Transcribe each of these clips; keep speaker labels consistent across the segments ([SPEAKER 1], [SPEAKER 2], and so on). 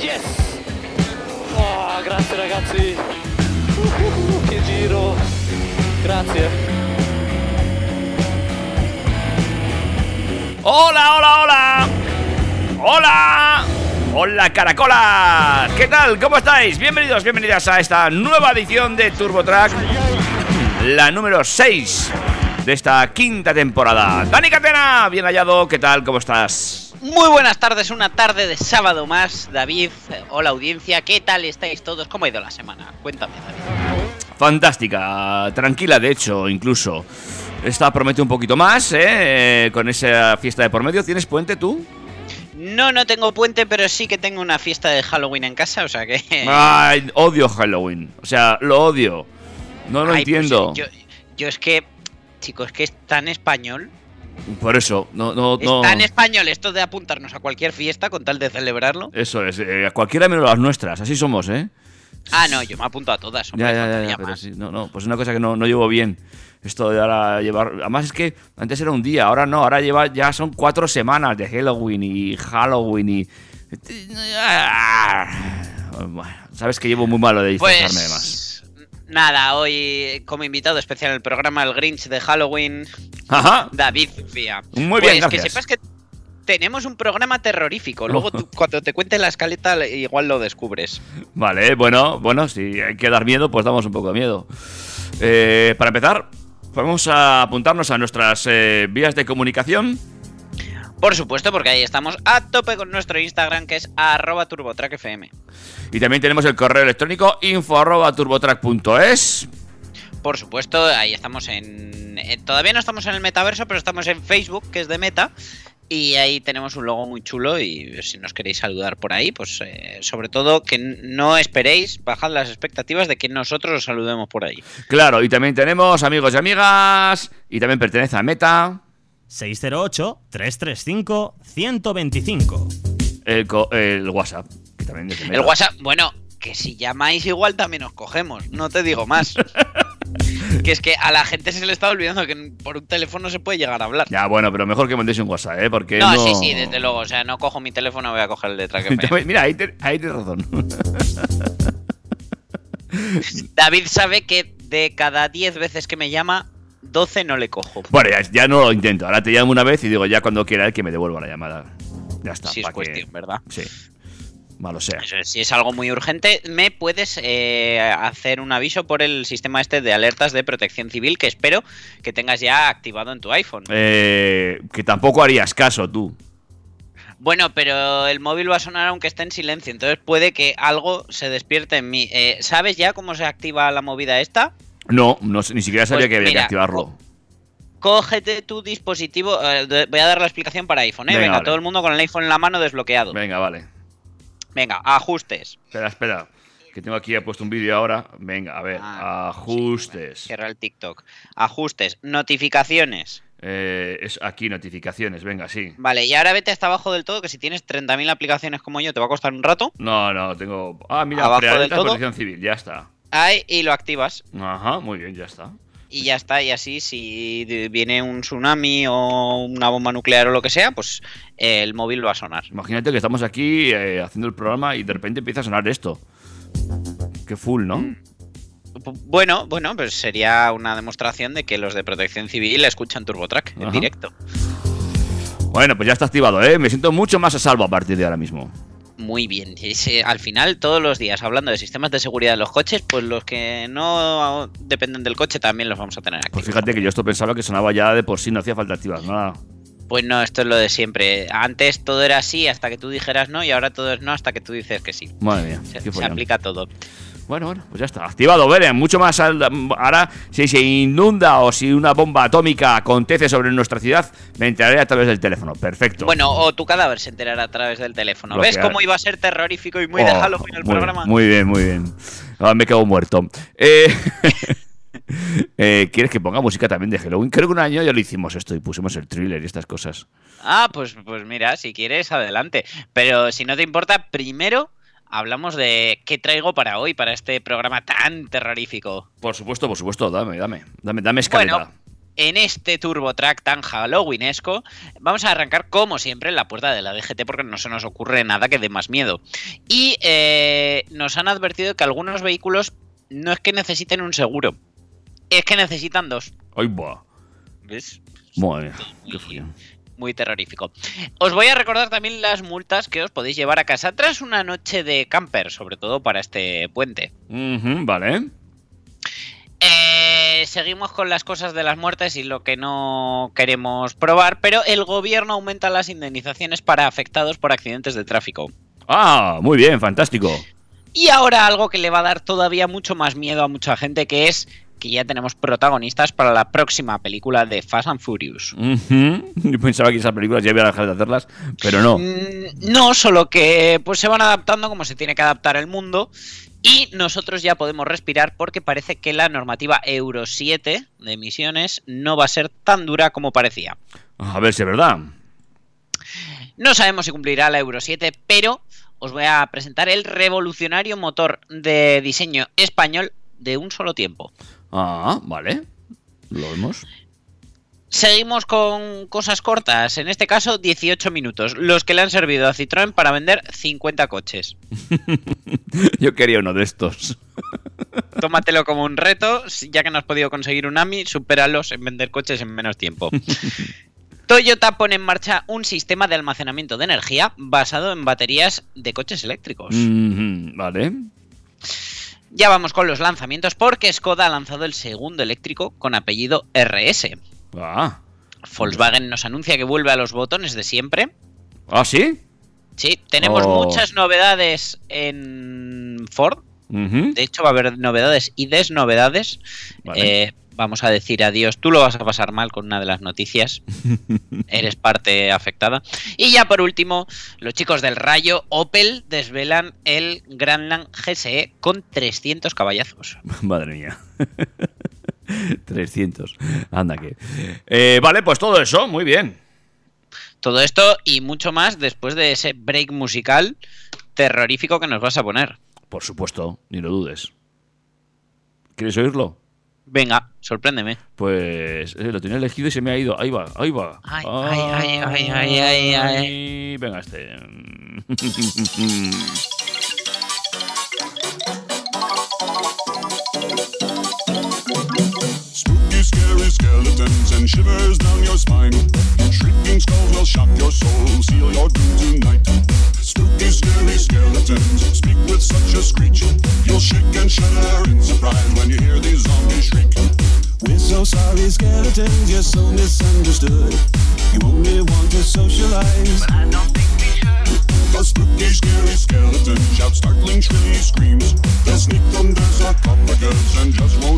[SPEAKER 1] Yes!
[SPEAKER 2] Oh, grazie ragazzi! Uh, che giro! Grazie!
[SPEAKER 3] Hola, hola, hola. Hola. Hola, caracolas. ¿Qué tal? ¿Cómo estáis? Bienvenidos, bienvenidas a esta nueva edición de TurboTrack, la número 6 de esta quinta temporada. Dani Catena, bien hallado. ¿Qué tal? ¿Cómo estás?
[SPEAKER 4] Muy buenas tardes, una tarde de sábado más, David. Hola audiencia, ¿qué tal estáis todos? ¿Cómo ha ido la semana? Cuéntame, David.
[SPEAKER 3] Fantástica, tranquila de hecho, incluso. Esta promete un poquito más, ¿eh? Eh, Con esa fiesta de por medio. ¿Tienes puente tú?
[SPEAKER 4] No, no tengo puente, pero sí que tengo una fiesta de Halloween en casa, o sea que...
[SPEAKER 3] Ay, odio Halloween. O sea, lo odio. No lo
[SPEAKER 4] Ay, pues,
[SPEAKER 3] entiendo.
[SPEAKER 4] yo, yo es que, chicos, es que es tan español.
[SPEAKER 3] Por eso, no, no, no.
[SPEAKER 4] tan español esto de apuntarnos a cualquier fiesta con tal de celebrarlo.
[SPEAKER 3] Eso es, eh, a cualquiera menos las nuestras, así somos, ¿eh?
[SPEAKER 4] Ah, no, yo me apunto a todas. hombre,
[SPEAKER 3] Ya, ya, ya, pero sí, no, no, pues es una cosa que no, no llevo bien. Esto de ahora llevar. Además es que antes era un día, ahora no, ahora lleva, ya son cuatro semanas de Halloween y Halloween y. Bueno, sabes que llevo muy malo de disfrazarme además.
[SPEAKER 4] Nada, hoy como invitado especial en el programa El Grinch de Halloween,
[SPEAKER 3] Ajá.
[SPEAKER 4] David Fía.
[SPEAKER 3] Muy bien,
[SPEAKER 4] pues que sepas que tenemos un programa terrorífico. Luego tú, cuando te cuente la escaleta igual lo descubres.
[SPEAKER 3] Vale, bueno, bueno, si hay que dar miedo, pues damos un poco de miedo. Eh, para empezar, vamos a apuntarnos a nuestras eh, vías de comunicación.
[SPEAKER 4] Por supuesto, porque ahí estamos a tope con nuestro Instagram que es arroba turbotrackfm.
[SPEAKER 3] Y también tenemos el correo electrónico info arroba turbotrack.es.
[SPEAKER 4] Por supuesto, ahí estamos en, Todavía no estamos en el metaverso, pero estamos en Facebook, que es de Meta. Y ahí tenemos un logo muy chulo y si nos queréis saludar por ahí, pues eh, sobre todo que no esperéis, bajad las expectativas de que nosotros os saludemos por ahí.
[SPEAKER 3] Claro, y también tenemos amigos y amigas. Y también pertenece a Meta.
[SPEAKER 5] 608-335-125.
[SPEAKER 3] El, el WhatsApp. Que también.
[SPEAKER 4] El WhatsApp, bueno, que si llamáis igual también os cogemos, no te digo más. que es que a la gente se le está olvidando que por un teléfono se puede llegar a hablar.
[SPEAKER 3] Ya, bueno, pero mejor que mandéis un WhatsApp, ¿eh? Porque
[SPEAKER 4] No,
[SPEAKER 3] no...
[SPEAKER 4] sí, sí, desde luego. O sea, no cojo mi teléfono, voy a coger el de Track
[SPEAKER 3] Mira, ahí, te- ahí tienes razón.
[SPEAKER 4] David sabe que de cada 10 veces que me llama, 12 no le cojo.
[SPEAKER 3] bueno, ya, ya no lo intento. Ahora te llamo una vez y digo ya cuando quiera él que me devuelva la llamada. Ya está.
[SPEAKER 4] Si es
[SPEAKER 3] que-
[SPEAKER 4] cuestión, ¿verdad?
[SPEAKER 3] Sí. Malo sea.
[SPEAKER 4] Si es algo muy urgente, me puedes eh, hacer un aviso por el sistema este de alertas de protección civil que espero que tengas ya activado en tu iPhone.
[SPEAKER 3] Eh, que tampoco harías caso tú.
[SPEAKER 4] Bueno, pero el móvil va a sonar aunque esté en silencio, entonces puede que algo se despierte en mí. Eh, ¿Sabes ya cómo se activa la movida esta?
[SPEAKER 3] No, no ni siquiera sabía
[SPEAKER 4] Pues
[SPEAKER 3] que había
[SPEAKER 4] mira,
[SPEAKER 3] que activarlo.
[SPEAKER 4] Cógete tu dispositivo. eh, voy a dar la explicación para iPhone, ¿eh?
[SPEAKER 3] Venga,
[SPEAKER 4] Venga,
[SPEAKER 3] vale.
[SPEAKER 4] todo el mundo con el iPhone en la mano desbloqueado.
[SPEAKER 3] Venga, vale.
[SPEAKER 4] Venga, ajustes.
[SPEAKER 3] Espera, espera. Que tengo aquí, he puesto un vídeo ahora. Venga, a ver.
[SPEAKER 4] Ah,
[SPEAKER 3] ajustes.
[SPEAKER 4] Cierra el TikTok. Ajustes. Notificaciones.
[SPEAKER 3] Eh, es aquí, notificaciones. Venga, sí.
[SPEAKER 4] Vale, y ahora vete hasta abajo del todo, que si tienes 30.000 aplicaciones como yo, te va a costar un rato.
[SPEAKER 3] No, no, tengo. Ah, mira,
[SPEAKER 4] Abajo del todo.
[SPEAKER 3] protección civil. Ya está.
[SPEAKER 4] Ahí, y lo activas.
[SPEAKER 3] Ajá, muy bien, ya está.
[SPEAKER 4] Y ya está, y así si viene un tsunami o una bomba nuclear o lo que sea, pues eh, el móvil va a sonar.
[SPEAKER 3] Imagínate que estamos aquí eh, haciendo el programa y de repente empieza a sonar esto. Qué full, ¿no?
[SPEAKER 4] Mm. Bueno, bueno, pues sería una demostración de que los de protección civil escuchan TurboTrack en
[SPEAKER 3] Ajá.
[SPEAKER 4] directo.
[SPEAKER 3] Bueno, pues ya está activado, ¿eh? Me siento mucho más a salvo a partir de ahora mismo.
[SPEAKER 4] Muy bien. Ese- al final, todos los días, hablando de sistemas de seguridad de los coches, pues los que no dependen del coche también los vamos a tener aquí.
[SPEAKER 3] Pues fíjate que yo esto pensaba que sonaba ya de por sí, no hacía falta activar nada.
[SPEAKER 4] Pues no, esto es lo de siempre. Antes todo era así hasta que tú dijeras no y ahora todo es no hasta que tú dices que sí.
[SPEAKER 3] Madre mía,
[SPEAKER 4] Se,
[SPEAKER 3] qué
[SPEAKER 4] se
[SPEAKER 3] follón.
[SPEAKER 4] aplica todo.
[SPEAKER 3] Bueno, bueno, pues ya está. Activado, Beren. Mucho más. ahora, si se inunda o si una bomba atómica acontece sobre nuestra ciudad, me enteraré a través del teléfono. Perfecto.
[SPEAKER 4] Bueno, o tu cadáver se enterará a través del teléfono. ¿Ves cómo iba a ser terrorífico y muy de
[SPEAKER 3] Oh,
[SPEAKER 4] Halloween el
[SPEAKER 3] muy,
[SPEAKER 4] programa?
[SPEAKER 3] Muy bien, muy bien. Ahora me quedo muerto. Eh, eh, ¿Quieres que ponga música también de Halloween? Creo que un año ya lo hicimos esto y pusimos el thriller y estas cosas.
[SPEAKER 4] Ah, pues, pues mira, si quieres, adelante. Pero si no te importa, primero hablamos de qué traigo para hoy, para este programa tan terrorífico.
[SPEAKER 3] Por supuesto, por supuesto. Dame, dame. Dame, dame escalera.
[SPEAKER 4] Bueno, en este Turbo Track tan Halloweenesco, vamos a arrancar como siempre en la puerta de la DGT porque no se nos ocurre nada que dé más miedo. Y eh, nos han advertido que algunos vehículos no es que necesiten un seguro, es que necesitan dos.
[SPEAKER 3] Ay, buah.
[SPEAKER 4] ¿Ves?
[SPEAKER 3] Madre mía, qué follón.
[SPEAKER 4] Muy terrorífico. Os voy a recordar también las multas que os podéis llevar a casa tras una noche de camper, sobre todo para este puente.
[SPEAKER 3] Vale.
[SPEAKER 4] Eh, seguimos con las cosas de las muertes y lo que no queremos probar, pero el gobierno aumenta las indemnizaciones para afectados por accidentes de tráfico.
[SPEAKER 3] Ah, muy bien, fantástico.
[SPEAKER 4] Y ahora algo que le va a dar todavía mucho más miedo a mucha gente, que es que ya tenemos protagonistas para la próxima película de Fast and Furious.
[SPEAKER 3] Yo pensaba que esas películas ya iban a dejar de hacerlas, pero no.
[SPEAKER 4] Mm, No, solo que pues se van adaptando como se tiene que adaptar el mundo y nosotros ya podemos respirar porque parece que la normativa Euro 7 de emisiones no va a ser tan dura como parecía.
[SPEAKER 3] A ver si es verdad.
[SPEAKER 4] No sabemos si cumplirá la Euro 7, pero os voy a presentar el revolucionario motor de diseño español de un solo tiempo.
[SPEAKER 3] Ah, vale. Lo vemos.
[SPEAKER 4] Seguimos con cosas cortas, en este caso 18 minutos, los que le han servido a Citroën para vender 50 coches.
[SPEAKER 3] Yo quería uno de estos.
[SPEAKER 4] Tómatelo como un reto, ya que no has podido conseguir un AMI, supéralos en vender coches en menos tiempo. Toyota pone en marcha un sistema de almacenamiento de energía basado en baterías de coches eléctricos.
[SPEAKER 3] Vale.
[SPEAKER 4] Ya vamos con los lanzamientos porque Skoda ha lanzado el segundo eléctrico con apellido RS.
[SPEAKER 3] Ah.
[SPEAKER 4] Volkswagen nos anuncia que vuelve a los botones de siempre.
[SPEAKER 3] ¿Ah, sí?
[SPEAKER 4] Sí, tenemos
[SPEAKER 3] Oh.
[SPEAKER 4] muchas novedades en Ford. De hecho, va a haber novedades y desnovedades.
[SPEAKER 3] Vale.
[SPEAKER 4] Eh, vamos a decir adiós. Tú lo vas a pasar mal con una de las noticias. Eres parte afectada. Y ya por último, los chicos del Rayo Opel desvelan el Grandland GSE con 300 caballazos.
[SPEAKER 3] Madre mía. 300. Anda que. Eh, vale, pues todo eso, muy bien.
[SPEAKER 4] Todo esto y mucho más después de ese break musical terrorífico que nos vas a poner.
[SPEAKER 3] Por supuesto, ni lo dudes. ¿Quieres oírlo?
[SPEAKER 4] Venga, sorpréndeme.
[SPEAKER 3] Pues eh, lo tenía elegido y se me ha ido. Ahí va, ahí va.
[SPEAKER 4] Ay, ay, ay, ay, ay, ay, ay.
[SPEAKER 3] Venga, este.
[SPEAKER 5] Spooky, scary skeletons and shivers down your spine. Shrieking skulls will shock your soul, seal your doom tonight. Spooky, scary skeletons speak with such a screech. You'll shake and shudder in surprise when you hear these zombies shriek. We're so sorry, skeletons, you're so misunderstood. You only want to socialize. But I don't think we should. A spooky, scary skeleton shouts startling, shrilly screams. They'll sneak under sarcophagus and just won't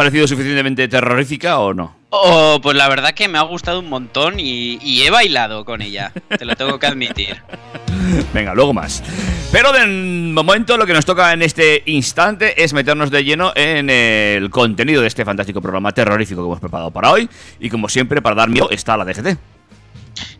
[SPEAKER 3] parecido suficientemente terrorífica o no?
[SPEAKER 4] Oh, pues la verdad que me ha gustado un montón y, y he bailado con ella. Te lo tengo que admitir.
[SPEAKER 3] Venga, luego más. Pero de momento lo que nos toca en este instante es meternos de lleno en el contenido de este fantástico programa terrorífico que hemos preparado para hoy. Y como siempre, para dar miedo está la DGT.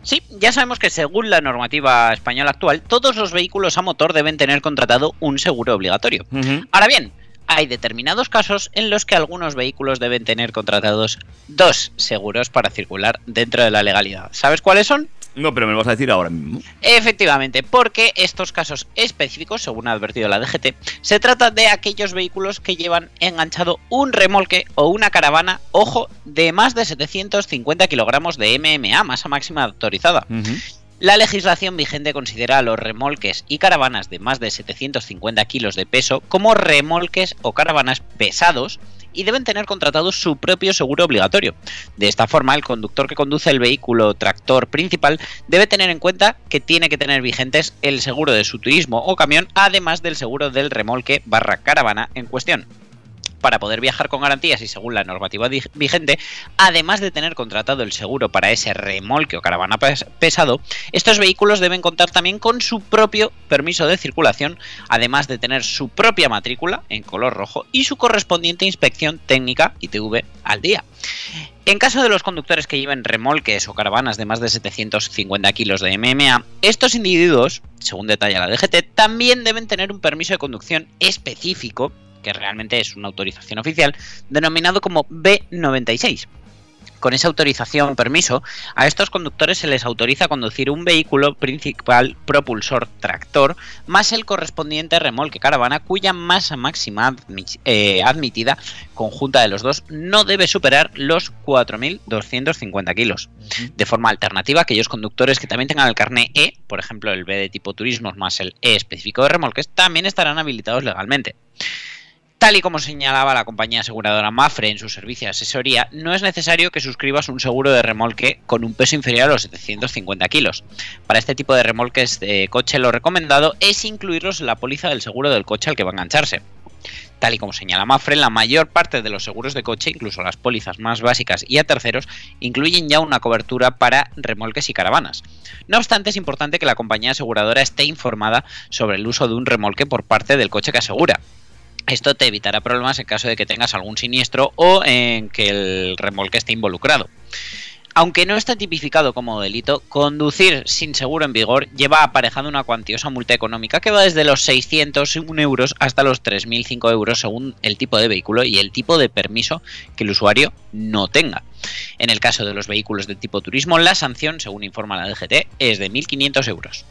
[SPEAKER 4] Sí, ya sabemos que según la normativa española actual, todos los vehículos a motor deben tener contratado un seguro obligatorio. Ahora bien, hay determinados casos en los que algunos vehículos deben tener contratados dos seguros para circular dentro de la legalidad. ¿Sabes cuáles son?
[SPEAKER 3] No, pero me lo vas a decir ahora mismo.
[SPEAKER 4] Efectivamente, porque estos casos específicos, según ha advertido la DGT, se trata de aquellos vehículos que llevan enganchado un remolque o una caravana, ojo, de más de 750 kilogramos de MMA, masa máxima autorizada. La legislación vigente considera a los remolques y caravanas de más de 750 kilos de peso como remolques o caravanas pesados y deben tener contratado su propio seguro obligatorio. De esta forma, el conductor que conduce el vehículo tractor principal debe tener en cuenta que tiene que tener vigentes el seguro de su turismo o camión, además del seguro del remolque barra caravana en cuestión para poder viajar con garantías y según la normativa vigente, además de tener contratado el seguro para ese remolque o caravana pes- pesado, estos vehículos deben contar también con su propio permiso de circulación, además de tener su propia matrícula en color rojo y su correspondiente inspección técnica ITV al día. En caso de los conductores que lleven remolques o caravanas de más de 750 kilos de MMA, estos individuos, según detalla la DGT, también deben tener un permiso de conducción específico, que realmente es una autorización oficial, denominado como B96. Con esa autorización permiso, a estos conductores se les autoriza conducir un vehículo principal propulsor tractor más el correspondiente remolque caravana cuya masa máxima admi- eh, admitida conjunta de los dos no debe superar los 4.250 kilos. De forma alternativa, aquellos conductores que también tengan el carné E, por ejemplo el B de tipo turismos más el E específico de remolques, también estarán habilitados legalmente. Tal y como señalaba la compañía aseguradora Mafre en su servicio de asesoría, no es necesario que suscribas un seguro de remolque con un peso inferior a los 750 kilos. Para este tipo de remolques de coche lo recomendado es incluirlos en la póliza del seguro del coche al que va a engancharse. Tal y como señala Mafre, la mayor parte de los seguros de coche, incluso las pólizas más básicas y a terceros, incluyen ya una cobertura para remolques y caravanas. No obstante, es importante que la compañía aseguradora esté informada sobre el uso de un remolque por parte del coche que asegura. Esto te evitará problemas en caso de que tengas algún siniestro o en que el remolque esté involucrado. Aunque no está tipificado como delito, conducir sin seguro en vigor lleva aparejado una cuantiosa multa económica que va desde los 601 euros hasta los 3.005 euros según el tipo de vehículo y el tipo de permiso que el usuario no tenga. En el caso de los vehículos de tipo turismo, la sanción, según informa la DGT, es de 1.500 euros.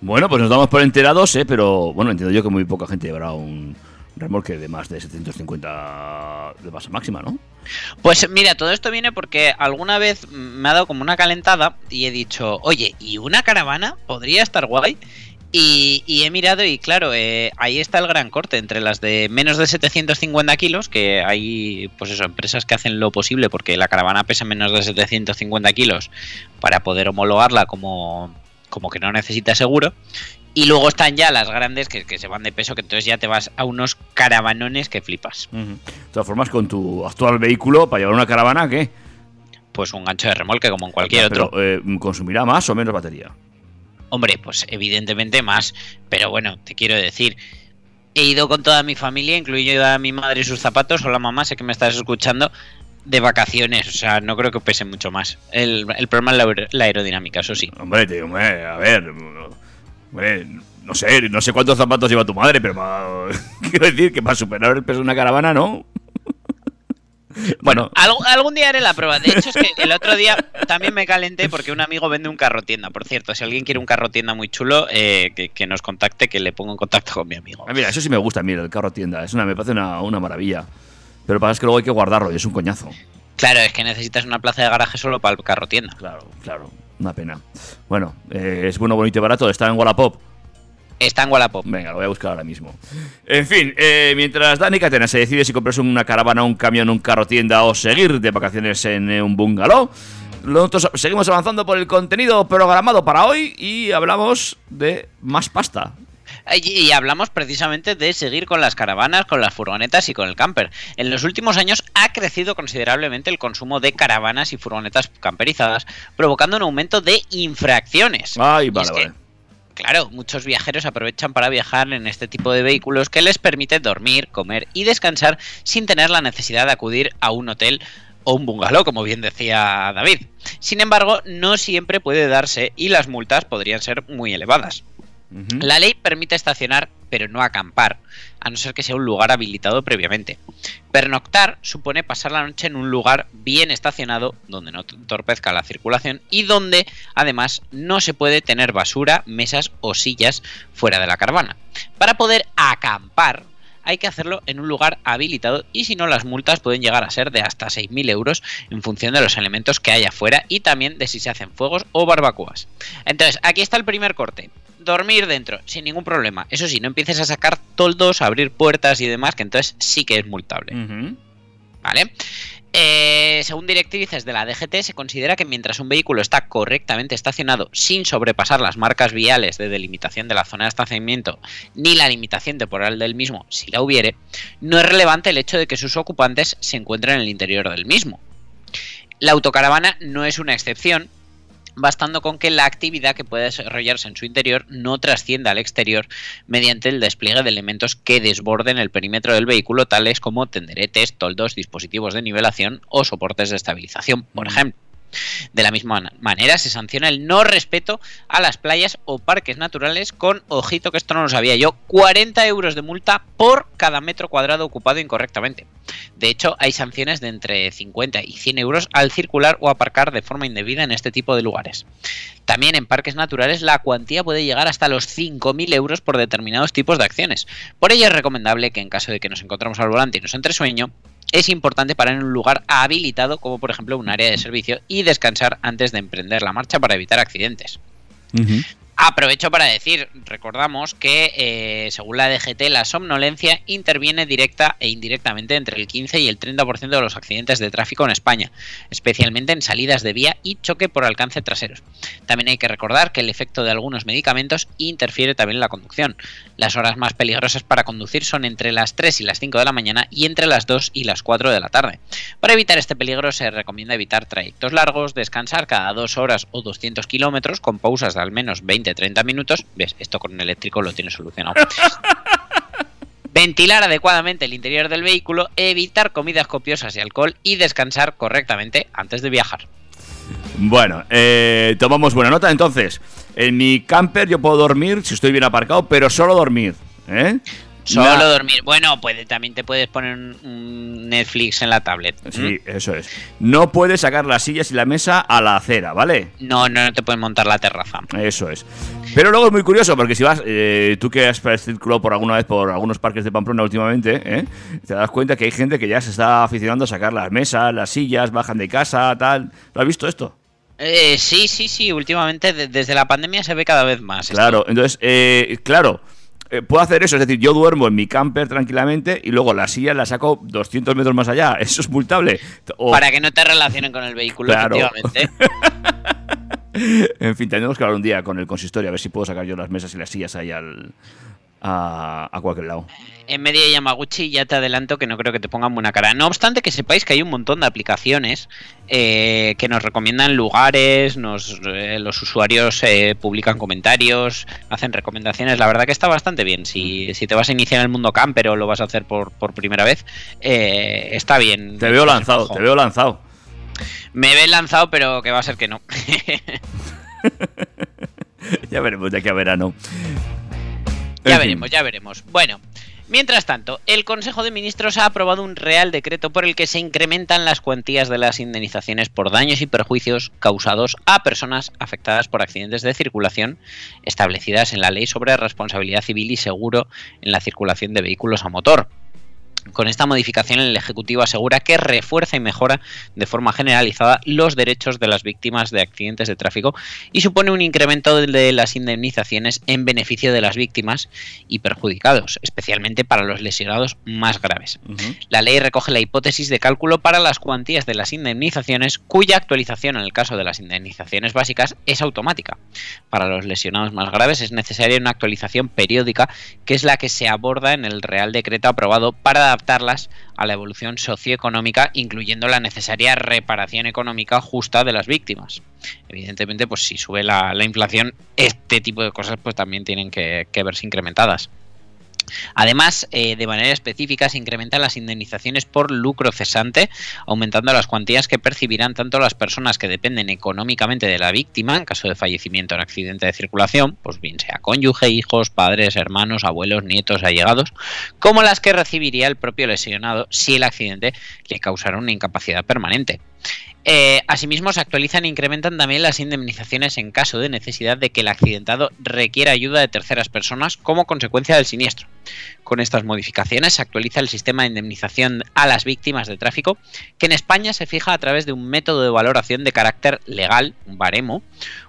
[SPEAKER 3] Bueno, pues nos damos por enterados, ¿eh? Pero bueno, entiendo yo que muy poca gente llevará un remolque de más de 750 de masa máxima, ¿no?
[SPEAKER 4] Pues mira, todo esto viene porque alguna vez me ha dado como una calentada y he dicho, oye, ¿y una caravana podría estar guay? Y, he mirado y claro, eh, ahí está el gran corte entre las de menos de 750 kilos, que hay pues eso, empresas que hacen lo posible porque la caravana pesa menos de 750 kilos para poder homologarla como, como que no necesita seguro. Y luego están ya las grandes que, que se van de peso, que entonces ya te vas a unos caravanones que flipas.
[SPEAKER 3] De todas formas, con tu actual vehículo, para llevar una caravana, ¿qué?
[SPEAKER 4] Pues un gancho de remolque como en cualquier
[SPEAKER 3] Pero,
[SPEAKER 4] otro.
[SPEAKER 3] eh, ¿Consumirá más o menos batería?
[SPEAKER 4] Hombre, pues evidentemente más. Pero bueno, te quiero decir, he ido con toda mi familia, incluido a mi madre y sus zapatos. Hola mamá, sé que me estás escuchando. De vacaciones, o sea, no creo que pese mucho más. El, el problema es la, la aerodinámica, eso sí.
[SPEAKER 3] Hombre, te- hombre, a ver. Hombre, no sé, no sé cuántos zapatos lleva tu madre, pero va- quiero decir que para superar el peso de una caravana, ¿no?
[SPEAKER 4] Bueno, algún, algún día haré la prueba. De hecho, es que el otro día también me calenté porque un amigo vende un carro tienda. Por cierto, si alguien quiere un carro tienda muy chulo, eh, que, que nos contacte, que le pongo en contacto con mi amigo.
[SPEAKER 3] Ah, mira, eso sí me gusta, mira, el carro tienda. Es una, me parece una, una maravilla. Pero pasa es que luego hay que guardarlo y es un coñazo.
[SPEAKER 4] Claro, es que necesitas una plaza de garaje solo para el carro tienda.
[SPEAKER 3] Claro, claro. Una pena. Bueno, eh, es bueno, bonito y barato. Está en Wallapop.
[SPEAKER 4] Está en Wallapop.
[SPEAKER 3] Venga, lo voy a buscar ahora mismo. En fin, eh, mientras Dani Catena se decide si comprarse una caravana, un camión, un carro tienda o seguir de vacaciones en eh, un bungalow, nosotros seguimos avanzando por el contenido programado para hoy y hablamos de más pasta.
[SPEAKER 4] Y, hablamos precisamente de seguir con las caravanas, con las furgonetas y con el camper. En los últimos años ha crecido considerablemente el consumo de caravanas y furgonetas camperizadas, provocando un aumento de infracciones.
[SPEAKER 3] Ay, vale, vale.
[SPEAKER 4] Claro, muchos viajeros aprovechan para viajar en este tipo de vehículos que les permite dormir, comer y descansar sin tener la necesidad de acudir a un hotel o un bungalow, como bien decía David. Sin embargo, no siempre puede darse y las multas podrían ser muy elevadas. La ley permite estacionar, pero no acampar, a no ser que sea un lugar habilitado previamente. Pernoctar supone pasar la noche en un lugar bien estacionado, donde no entorpezca la circulación y donde, además, no se puede tener basura, mesas o sillas fuera de la caravana. Para poder acampar, hay que hacerlo en un lugar habilitado y si no las multas pueden llegar a ser de hasta 6.000 euros en función de los elementos que haya afuera y también de si se hacen fuegos o barbacoas. Entonces, aquí está el primer corte. Dormir dentro, sin ningún problema. Eso sí, no empieces a sacar toldos, a abrir puertas y demás, que entonces sí que es multable. ¿Vale? Eh, según directrices de la DGT, se considera que mientras un vehículo está correctamente estacionado sin sobrepasar las marcas viales de delimitación de la zona de estacionamiento ni la limitación temporal del mismo, si la hubiere, no es relevante el hecho de que sus ocupantes se encuentren en el interior del mismo. La autocaravana no es una excepción, bastando con que la actividad que pueda desarrollarse en su interior no trascienda al exterior mediante el despliegue de elementos que desborden el perímetro del vehículo, tales como tenderetes, toldos, dispositivos de nivelación o soportes de estabilización, por ejemplo. De la misma man- manera, se sanciona el no respeto a las playas o parques naturales con, ojito que esto no lo sabía yo, 40 euros de multa por cada metro cuadrado ocupado incorrectamente. De hecho, hay sanciones de entre 50 y 100 euros al circular o aparcar de forma indebida en este tipo de lugares. También en parques naturales la cuantía puede llegar hasta los 5.000 euros por determinados tipos de acciones. Por ello es recomendable que en caso de que nos encontremos al volante y nos entre sueño, es importante parar en un lugar habilitado como por ejemplo un área de servicio y descansar antes de emprender la marcha para evitar accidentes. Aprovecho para decir, recordamos que eh, según la DGT la somnolencia interviene directa e indirectamente entre el 15 y el 30% de los accidentes de tráfico en España, especialmente en salidas de vía y choque por alcance traseros. También hay que recordar que el efecto de algunos medicamentos interfiere también en la conducción. Las horas más peligrosas para conducir son entre las 3 y las 5 de la mañana y entre las 2 y las 4 de la tarde. Para evitar este peligro se recomienda evitar trayectos largos, descansar cada 2 horas o 200 kilómetros con pausas de al menos 20-30 minutos. ¿Ves? Esto con eléctrico lo tiene solucionado. Ventilar adecuadamente el interior del vehículo, evitar comidas copiosas y alcohol y descansar correctamente antes de viajar.
[SPEAKER 3] Bueno, eh, tomamos buena nota entonces. En mi camper yo puedo dormir si estoy bien aparcado, pero solo dormir. ¿eh?
[SPEAKER 4] Solo dormir. Bueno, puede, también te puedes poner un- Netflix en la tablet.
[SPEAKER 3] Sí,
[SPEAKER 4] ¿Mm?
[SPEAKER 3] eso es. No puedes sacar las sillas y la mesa a la acera, ¿vale?
[SPEAKER 4] No, no, no te pueden montar la terraza.
[SPEAKER 3] Eso es. Pero luego es muy curioso porque si vas, eh, tú que has circulado por alguna vez por algunos parques de Pamplona últimamente, ¿eh? te das cuenta que hay gente que ya se está aficionando a sacar las mesas, las sillas, bajan de casa, tal. ¿Lo has visto esto?
[SPEAKER 4] Eh, sí, sí, sí. Últimamente, de- desde la pandemia se ve cada vez más. esto.
[SPEAKER 3] Claro, entonces, eh, claro, eh, puedo hacer eso, es decir, yo duermo en mi camper tranquilamente y luego la silla la saco 200 metros más allá. Eso es multable. O-
[SPEAKER 4] Para que no te relacionen con el vehículo,
[SPEAKER 3] Claro.
[SPEAKER 4] efectivamente.
[SPEAKER 3] En fin, tenemos que hablar un día con el consistorio a ver si puedo sacar yo las mesas y las sillas ahí al, a, a cualquier lado.
[SPEAKER 4] En media de Yamaguchi ya te adelanto que no creo que te pongan buena cara. No obstante que sepáis que hay un montón de aplicaciones eh, que nos recomiendan lugares, nos, eh, los usuarios eh, publican comentarios, hacen recomendaciones. La verdad que está bastante bien. Si, si te vas a iniciar en el mundo camper o lo vas a hacer por, por primera vez, está bien.
[SPEAKER 3] Te veo lanzado, te veo lanzado.
[SPEAKER 4] Me ves lanzado, pero que va a ser que no.
[SPEAKER 3] Ya veremos de aquí a verano.
[SPEAKER 4] Ya
[SPEAKER 3] En fin.
[SPEAKER 4] veremos, ya veremos. Bueno, mientras tanto, el Consejo de Ministros ha aprobado un real decreto por el que se incrementan las cuantías de las indemnizaciones por daños y perjuicios causados a personas afectadas por accidentes de circulación establecidas en la Ley sobre Responsabilidad Civil y Seguro en la Circulación de Vehículos a Motor. Con esta modificación, el Ejecutivo asegura que refuerza y mejora de forma generalizada los derechos de las víctimas de accidentes de tráfico y supone un incremento de las indemnizaciones en beneficio de las víctimas y perjudicados, especialmente para los lesionados más graves. La ley recoge la hipótesis de cálculo para las cuantías de las indemnizaciones, cuya actualización en el caso de las indemnizaciones básicas es automática. Para los lesionados más graves es necesaria una actualización periódica, que es la que se aborda en el Real Decreto aprobado para adaptarlas a la evolución socioeconómica, incluyendo la necesaria reparación económica justa de las víctimas. Evidentemente, pues si sube la, la inflación, este tipo de cosas pues también tienen que verse incrementadas. Además, eh, de manera específica, se incrementan las indemnizaciones por lucro cesante, aumentando las cuantías que percibirán tanto las personas que dependen económicamente de la víctima en caso de fallecimiento en accidente de circulación, pues bien sea cónyuge, hijos, padres, hermanos, abuelos, nietos, allegados, como las que recibiría el propio lesionado si el accidente le causara una incapacidad permanente. Eh, asimismo, se actualizan e incrementan también las indemnizaciones en caso de necesidad de que el accidentado requiera ayuda de terceras personas como consecuencia del siniestro. Con estas modificaciones se actualiza el sistema de indemnización a las víctimas de tráfico, que en España se fija a través de un método de valoración de carácter legal, un baremo,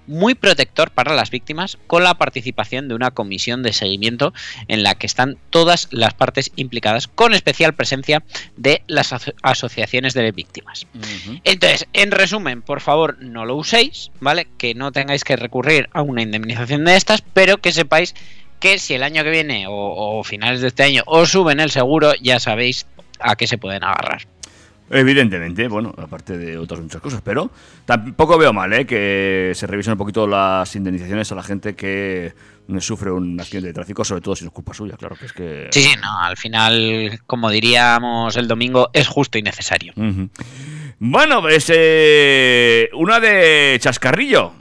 [SPEAKER 4] muy protector para las víctimas, con la participación de una comisión de seguimiento en la que están todas las partes implicadas, con especial presencia de las aso- asociaciones de víctimas. Entonces, en resumen, por favor, no lo uséis, ¿vale? Que no tengáis que recurrir a una indemnización de estas, pero que sepáis que si el año que viene o, o finales de este año os suben el seguro, ya sabéis a qué se pueden agarrar.
[SPEAKER 3] Evidentemente, bueno, aparte de otras muchas cosas, pero tampoco veo mal ¿eh? que se revisen un poquito las indemnizaciones a la gente que sufre un accidente de tráfico, sobre todo si no es culpa suya, claro que es que...
[SPEAKER 4] Sí, sí, no, al final, como diríamos el domingo, es justo y necesario.
[SPEAKER 3] Bueno, pues eh, una de chascarrillo.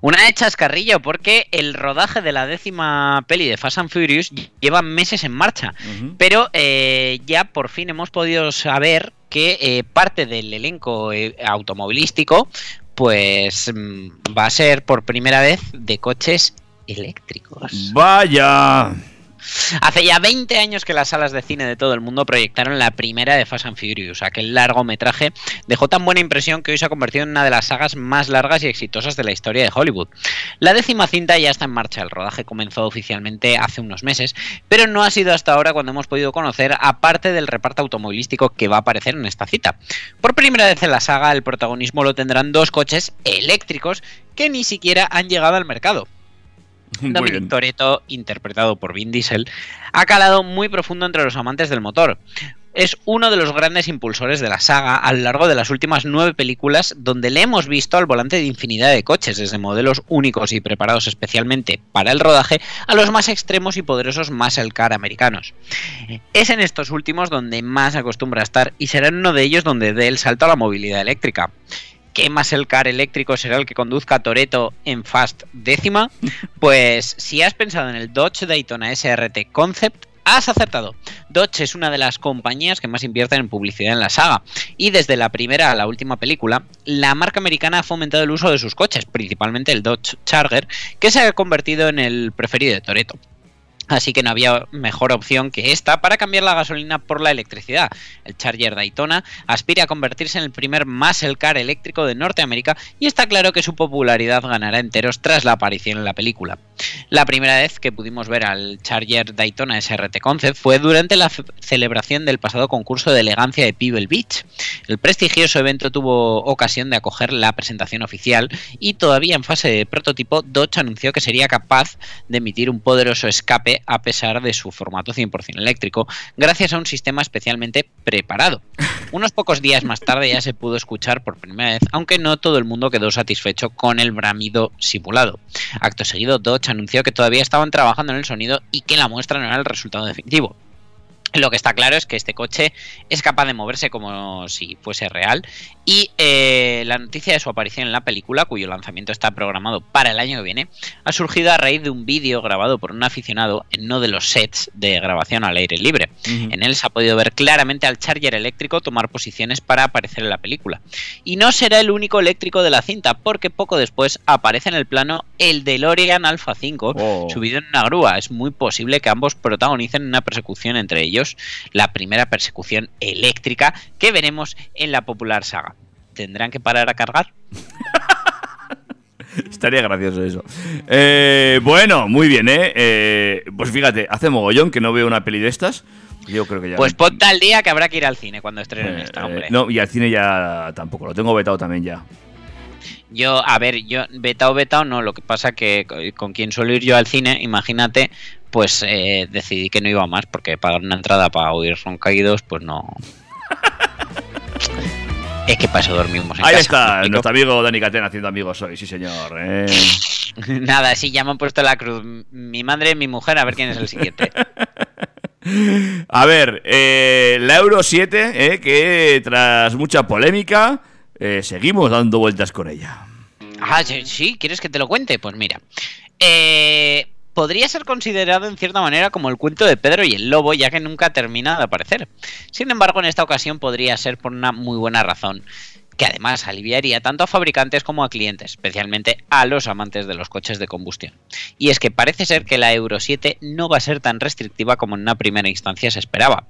[SPEAKER 4] Una de chascarrillo, porque el rodaje de la décima peli de Fast and Furious lleva meses en marcha. Pero eh, ya por fin hemos podido saber que eh, parte del elenco eh, automovilístico pues mm, va a ser por primera vez de coches eléctricos.
[SPEAKER 3] Vaya.
[SPEAKER 4] Hace ya 20 años que las salas de cine de todo el mundo proyectaron la primera de Fast and Furious. Aquel largometraje dejó tan buena impresión que hoy se ha convertido en una de las sagas más largas y exitosas de la historia de Hollywood. La décima cinta ya está en marcha. El rodaje comenzó oficialmente hace unos meses, pero no ha sido hasta ahora cuando hemos podido conocer a parte del reparto automovilístico que va a aparecer en esta cita. Por primera vez en la saga, el protagonismo lo tendrán dos coches eléctricos que ni siquiera han llegado al mercado. Dominic. Toretto, interpretado por Vin Diesel, ha calado muy profundo entre los amantes del motor. Es uno de los grandes impulsores de la saga a lo largo de las últimas nueve películas, donde le hemos visto al volante de infinidad de coches, desde modelos únicos y preparados especialmente para el rodaje, a los más extremos y poderosos muscle car americanos. Es en estos últimos donde más acostumbra a estar y será en uno de ellos donde dé el salto a la movilidad eléctrica. ¿Qué más el car eléctrico será el que conduzca Toreto en Fast décima? Pues si has pensado en el Dodge Daytona SRT Concept, has acertado. Dodge es una de las compañías que más invierten en publicidad en la saga. Y desde la primera a la última película, la marca americana ha fomentado el uso de sus coches, principalmente el Dodge Charger, que se ha convertido en el preferido de Toreto. Así que no había mejor opción que esta para cambiar la gasolina por la electricidad. El Charger Daytona aspira a convertirse en el primer muscle car eléctrico de Norteamérica y está claro que su popularidad ganará enteros tras la aparición en la película. La primera vez que pudimos ver al Charger Daytona SRT Concept fue durante la ce- celebración del pasado concurso de elegancia de Pebble Beach. El prestigioso evento tuvo ocasión de acoger la presentación oficial y todavía en fase de prototipo Dodge anunció que sería capaz de emitir un poderoso escape a pesar de su formato 100% eléctrico, gracias a un sistema especialmente preparado. Unos pocos días más tarde ya se pudo escuchar por primera vez, aunque no todo el mundo quedó satisfecho con el bramido simulado. Acto seguido, Dodge anunció que todavía estaban trabajando en el sonido y que la muestra no era el resultado definitivo. Lo que está claro es que este coche es capaz de moverse como si fuese real y eh, la noticia de su aparición en la película, cuyo lanzamiento está programado para el año que viene, ha surgido a raíz de un vídeo grabado por un aficionado en uno de los sets de grabación al aire libre. En él se ha podido ver claramente al Charger eléctrico tomar posiciones para aparecer en la película. Y no será el único eléctrico de la cinta, porque poco después aparece en el plano el DeLorean Alpha 5,
[SPEAKER 3] Oh.
[SPEAKER 4] subido en una grúa. Es muy posible que ambos protagonicen una persecución entre ellos ellos la primera persecución eléctrica que veremos en la popular saga. ¿Tendrán que parar a cargar?
[SPEAKER 3] Estaría gracioso eso. Eh, bueno, muy bien, ¿eh? ¿eh? Pues fíjate, hace mogollón que no veo una peli de estas. Yo creo que ya.
[SPEAKER 4] Pues ponte al día que habrá que ir al cine cuando estrenen
[SPEAKER 3] Eh,
[SPEAKER 4] esta, hombre.
[SPEAKER 3] no, y al cine ya tampoco, lo tengo vetado también ya.
[SPEAKER 4] Yo, a ver, yo, vetao, vetao, no. Lo que pasa que co- con quien suelo ir yo al cine, imagínate, pues eh, decidí que no iba más, porque pagar una entrada para oír roncaídos, pues no. es que para eso dormimos en
[SPEAKER 3] Ahí
[SPEAKER 4] casa,
[SPEAKER 3] está,
[SPEAKER 4] ¿me
[SPEAKER 3] nuestro amigo Dani Catena haciendo amigos hoy, sí señor. eh.
[SPEAKER 4] Nada, sí, ya me han puesto la cruz. Mi madre mi mujer, a ver quién es el siguiente.
[SPEAKER 3] A ver, eh, la Euro 7, eh, que tras mucha polémica, eh, seguimos dando vueltas con ella.
[SPEAKER 4] Ah, sí, sí, ¿quieres que te lo cuente? Pues mira. Podría ser considerado en cierta manera como el cuento de Pedro y el Lobo, ya que nunca termina de aparecer. Sin embargo, en esta ocasión podría ser por una muy buena razón, que además aliviaría tanto a fabricantes como a clientes, especialmente a los amantes de los coches de combustión. Y es que parece ser que la Euro 7 no va a ser tan restrictiva como en una primera instancia se esperaba.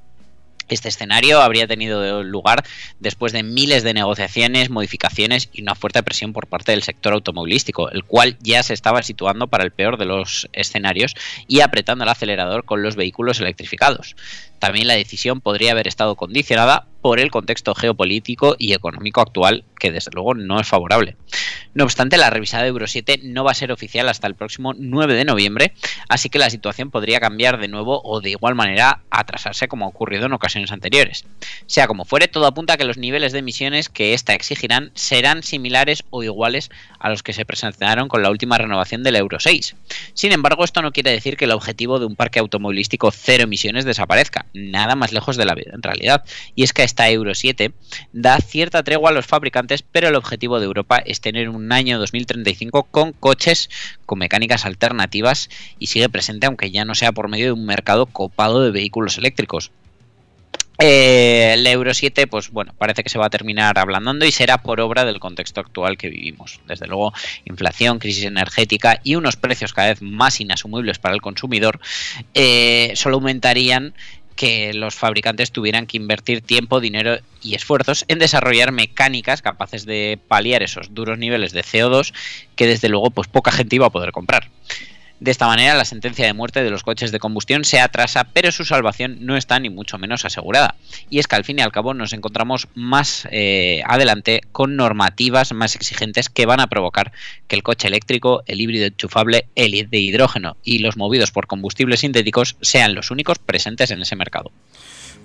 [SPEAKER 4] Este escenario habría tenido lugar después de miles de negociaciones, modificaciones y una fuerte presión por parte del sector automovilístico, el cual ya se estaba situando para el peor de los escenarios y apretando el acelerador con los vehículos electrificados. También la decisión podría haber estado condicionada por el contexto geopolítico y económico actual, que desde luego no es favorable. No obstante, la revisada Euro 7 no va a ser oficial hasta el próximo 9 de noviembre, así que la situación podría cambiar de nuevo o de igual manera atrasarse como ha ocurrido en ocasiones anteriores. Sea como fuere, todo apunta a que los niveles de emisiones que ésta exigirán serán similares o iguales a los que se presentaron con la última renovación del Euro 6. Sin embargo, esto no quiere decir que el objetivo de un parque automovilístico cero emisiones desaparezca, nada más lejos de la vida en realidad. Y es que esta Euro 7 da cierta tregua a los fabricantes, pero el objetivo de Europa es tener un año 2035 con coches con mecánicas alternativas y sigue presente aunque ya no sea por medio de un mercado copado de vehículos eléctricos. Eh, el Euro 7, pues bueno, parece que se va a terminar ablandando y será por obra del contexto actual que vivimos. Desde luego, inflación, crisis energética y unos precios cada vez más inasumibles para el consumidor eh, solo aumentarían que los fabricantes tuvieran que invertir tiempo, dinero y esfuerzos en desarrollar mecánicas capaces de paliar esos duros niveles de CO2 que desde luego pues poca gente iba a poder comprar. De esta manera, la sentencia de muerte de los coches de combustión se atrasa, pero su salvación no está ni mucho menos asegurada. Y es que al fin y al cabo nos encontramos más eh, adelante con normativas más exigentes que van a provocar que el coche eléctrico, el híbrido enchufable, el de hidrógeno y los movidos por combustibles sintéticos sean los únicos presentes en ese mercado.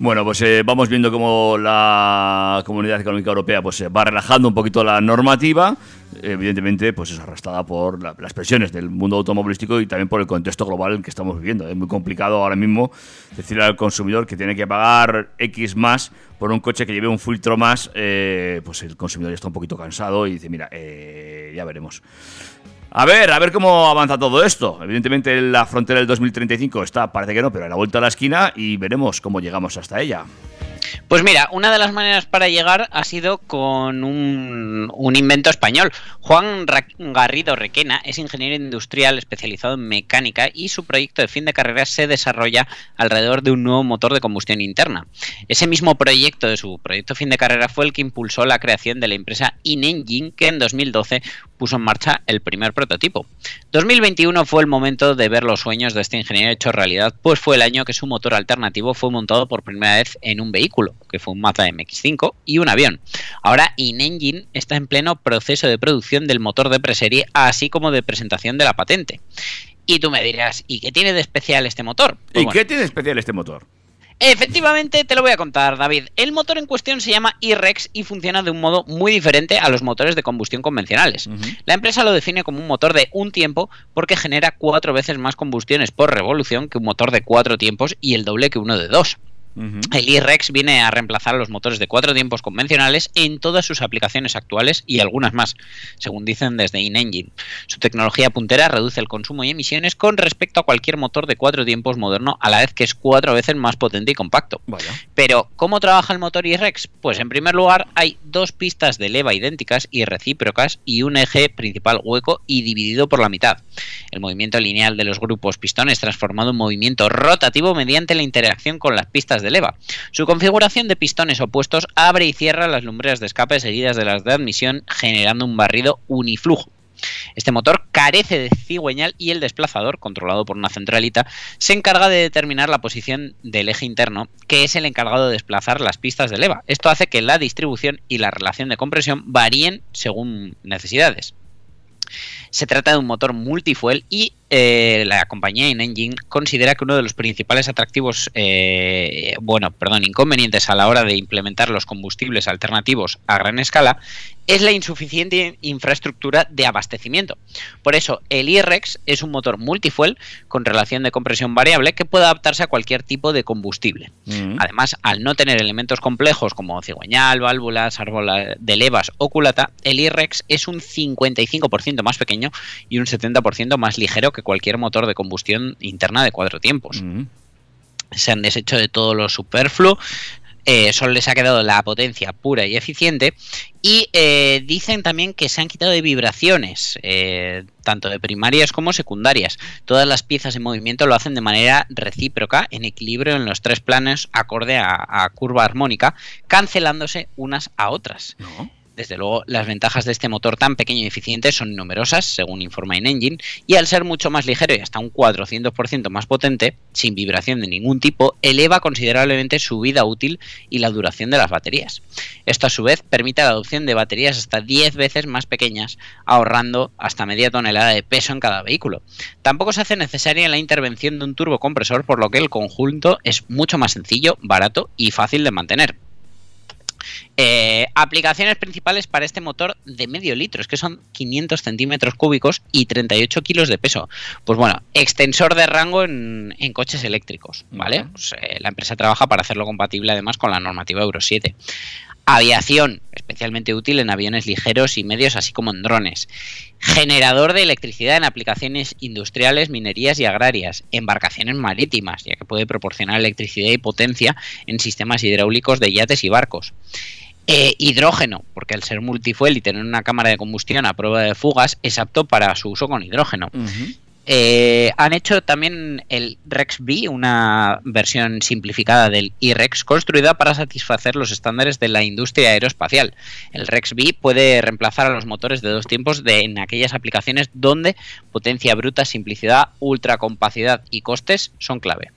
[SPEAKER 3] Bueno, pues eh, vamos viendo cómo la Comunidad Económica Europea pues, se va relajando un poquito la normativa, evidentemente pues es arrastrada por la- las presiones del mundo automovilístico y también por el contexto global en que estamos viviendo. Es muy complicado ahora mismo decirle al consumidor que tiene que pagar X más por un coche que lleve un filtro más, eh, pues el consumidor ya está un poquito cansado y dice, mira, eh, ya veremos. A ver, a ver cómo avanza todo esto. Evidentemente la frontera del 2035 está, parece que no, pero a la vuelta a la esquina y veremos cómo llegamos hasta ella.
[SPEAKER 4] Pues mira, una de las maneras para llegar ha sido con un, invento español. Juan Garrido Requena es ingeniero industrial especializado en mecánica y su proyecto de fin de carrera se desarrolla alrededor de un nuevo motor de combustión interna. Ese mismo proyecto de su proyecto fin de carrera fue el que impulsó la creación de la empresa InEngine, que en 2012 puso en marcha el primer prototipo. 2021 fue el momento de ver los sueños de este ingeniero hechos realidad, pues fue el año que su motor alternativo fue montado por primera vez en un vehículo, que fue un Mazda MX-5 y un avión. Ahora InEngine está en pleno proceso de producción del motor de preserie, así como de presentación de la patente. Y tú me dirás, ¿y qué tiene de especial este motor? Pues
[SPEAKER 3] ¿Y
[SPEAKER 4] bueno,
[SPEAKER 3] qué tiene de especial este motor?
[SPEAKER 4] Efectivamente, te lo voy a contar, David. El motor en cuestión se llama IREX y funciona de un modo muy diferente a los motores de combustión convencionales. La empresa lo define como un motor de un tiempo porque genera cuatro veces más combustiones por revolución que un motor de cuatro tiempos y el doble que uno de dos. El E-Rex viene a reemplazar a los motores de cuatro tiempos convencionales en todas sus aplicaciones actuales y algunas más, según dicen desde InEngine. Su tecnología puntera reduce el consumo y emisiones con respecto a cualquier motor de cuatro tiempos moderno, a la vez que es cuatro veces más potente y compacto. Pero, ¿cómo trabaja el motor E-Rex? Pues en primer lugar hay dos pistas de leva idénticas y recíprocas y un eje principal hueco y dividido por la mitad. El movimiento lineal de los grupos pistones transformado en movimiento rotativo mediante la interacción con las pistas de leva. Su configuración de pistones opuestos abre y cierra las lumbreras de escape seguidas de las de admisión generando un barrido uniflujo. Este motor carece de cigüeñal y el desplazador, controlado por una centralita, se encarga de determinar la posición del eje interno, que es el encargado de desplazar las pistas de leva. Esto hace que la distribución y la relación de compresión varíen según necesidades. Se trata de un motor multifuel y eh, la compañía InEngine considera que uno de los principales atractivos, eh, bueno, perdón, inconvenientes a la hora de implementar los combustibles alternativos a gran escala es la insuficiente infraestructura de abastecimiento. Por eso, el IREX es un motor multifuel con relación de compresión variable que puede adaptarse a cualquier tipo de combustible.
[SPEAKER 3] Mm.
[SPEAKER 4] Además, al no tener elementos complejos como cigüeñal, válvulas, árbol de levas o culata, el IREX es un 55% más pequeño y un 70% más ligero que cualquier motor de combustión interna de cuatro tiempos.
[SPEAKER 3] Mm.
[SPEAKER 4] Se han deshecho de todo lo superfluo, eh, solo les ha quedado la potencia pura y eficiente. Y eh, dicen también que se han quitado de vibraciones, eh, tanto de primarias como secundarias. Todas las piezas en movimiento lo hacen de manera recíproca, en equilibrio en los tres planos, acorde a, a curva armónica, cancelándose unas a otras.
[SPEAKER 3] No.
[SPEAKER 4] Desde luego, las ventajas de este motor tan pequeño y eficiente son numerosas, según informa InEngine, y al ser mucho más ligero y hasta un 400% más potente, sin vibración de ningún tipo, eleva considerablemente su vida útil y la duración de las baterías. Esto a su vez permite la adopción de baterías hasta 10 veces más pequeñas, ahorrando hasta media tonelada de peso en cada vehículo. Tampoco se hace necesaria la intervención de un turbocompresor, por lo que el conjunto es mucho más sencillo, barato y fácil de mantener. Eh, aplicaciones principales para este motor de medio litro, es que son 500 centímetros cúbicos y 38 kilos de peso. Pues bueno, extensor de rango en, en coches eléctricos, ¿vale? Pues, eh, la empresa trabaja para hacerlo compatible además con la normativa Euro 7. Aviación, especialmente útil en aviones ligeros y medios, así como en drones. Generador de electricidad en aplicaciones industriales, minerías y agrarias. Embarcaciones marítimas, ya que puede proporcionar electricidad y potencia en sistemas hidráulicos de yates y barcos. Eh, hidrógeno, porque al ser multifuel y tener una cámara de combustión a prueba de fugas, es apto para su uso con hidrógeno. Eh, han hecho también el Rex B, una versión simplificada del E-Rex construida para satisfacer los estándares de la industria aeroespacial. El Rex B puede reemplazar a los motores de dos tiempos en aquellas aplicaciones donde potencia bruta, simplicidad, ultracompacidad y costes son clave.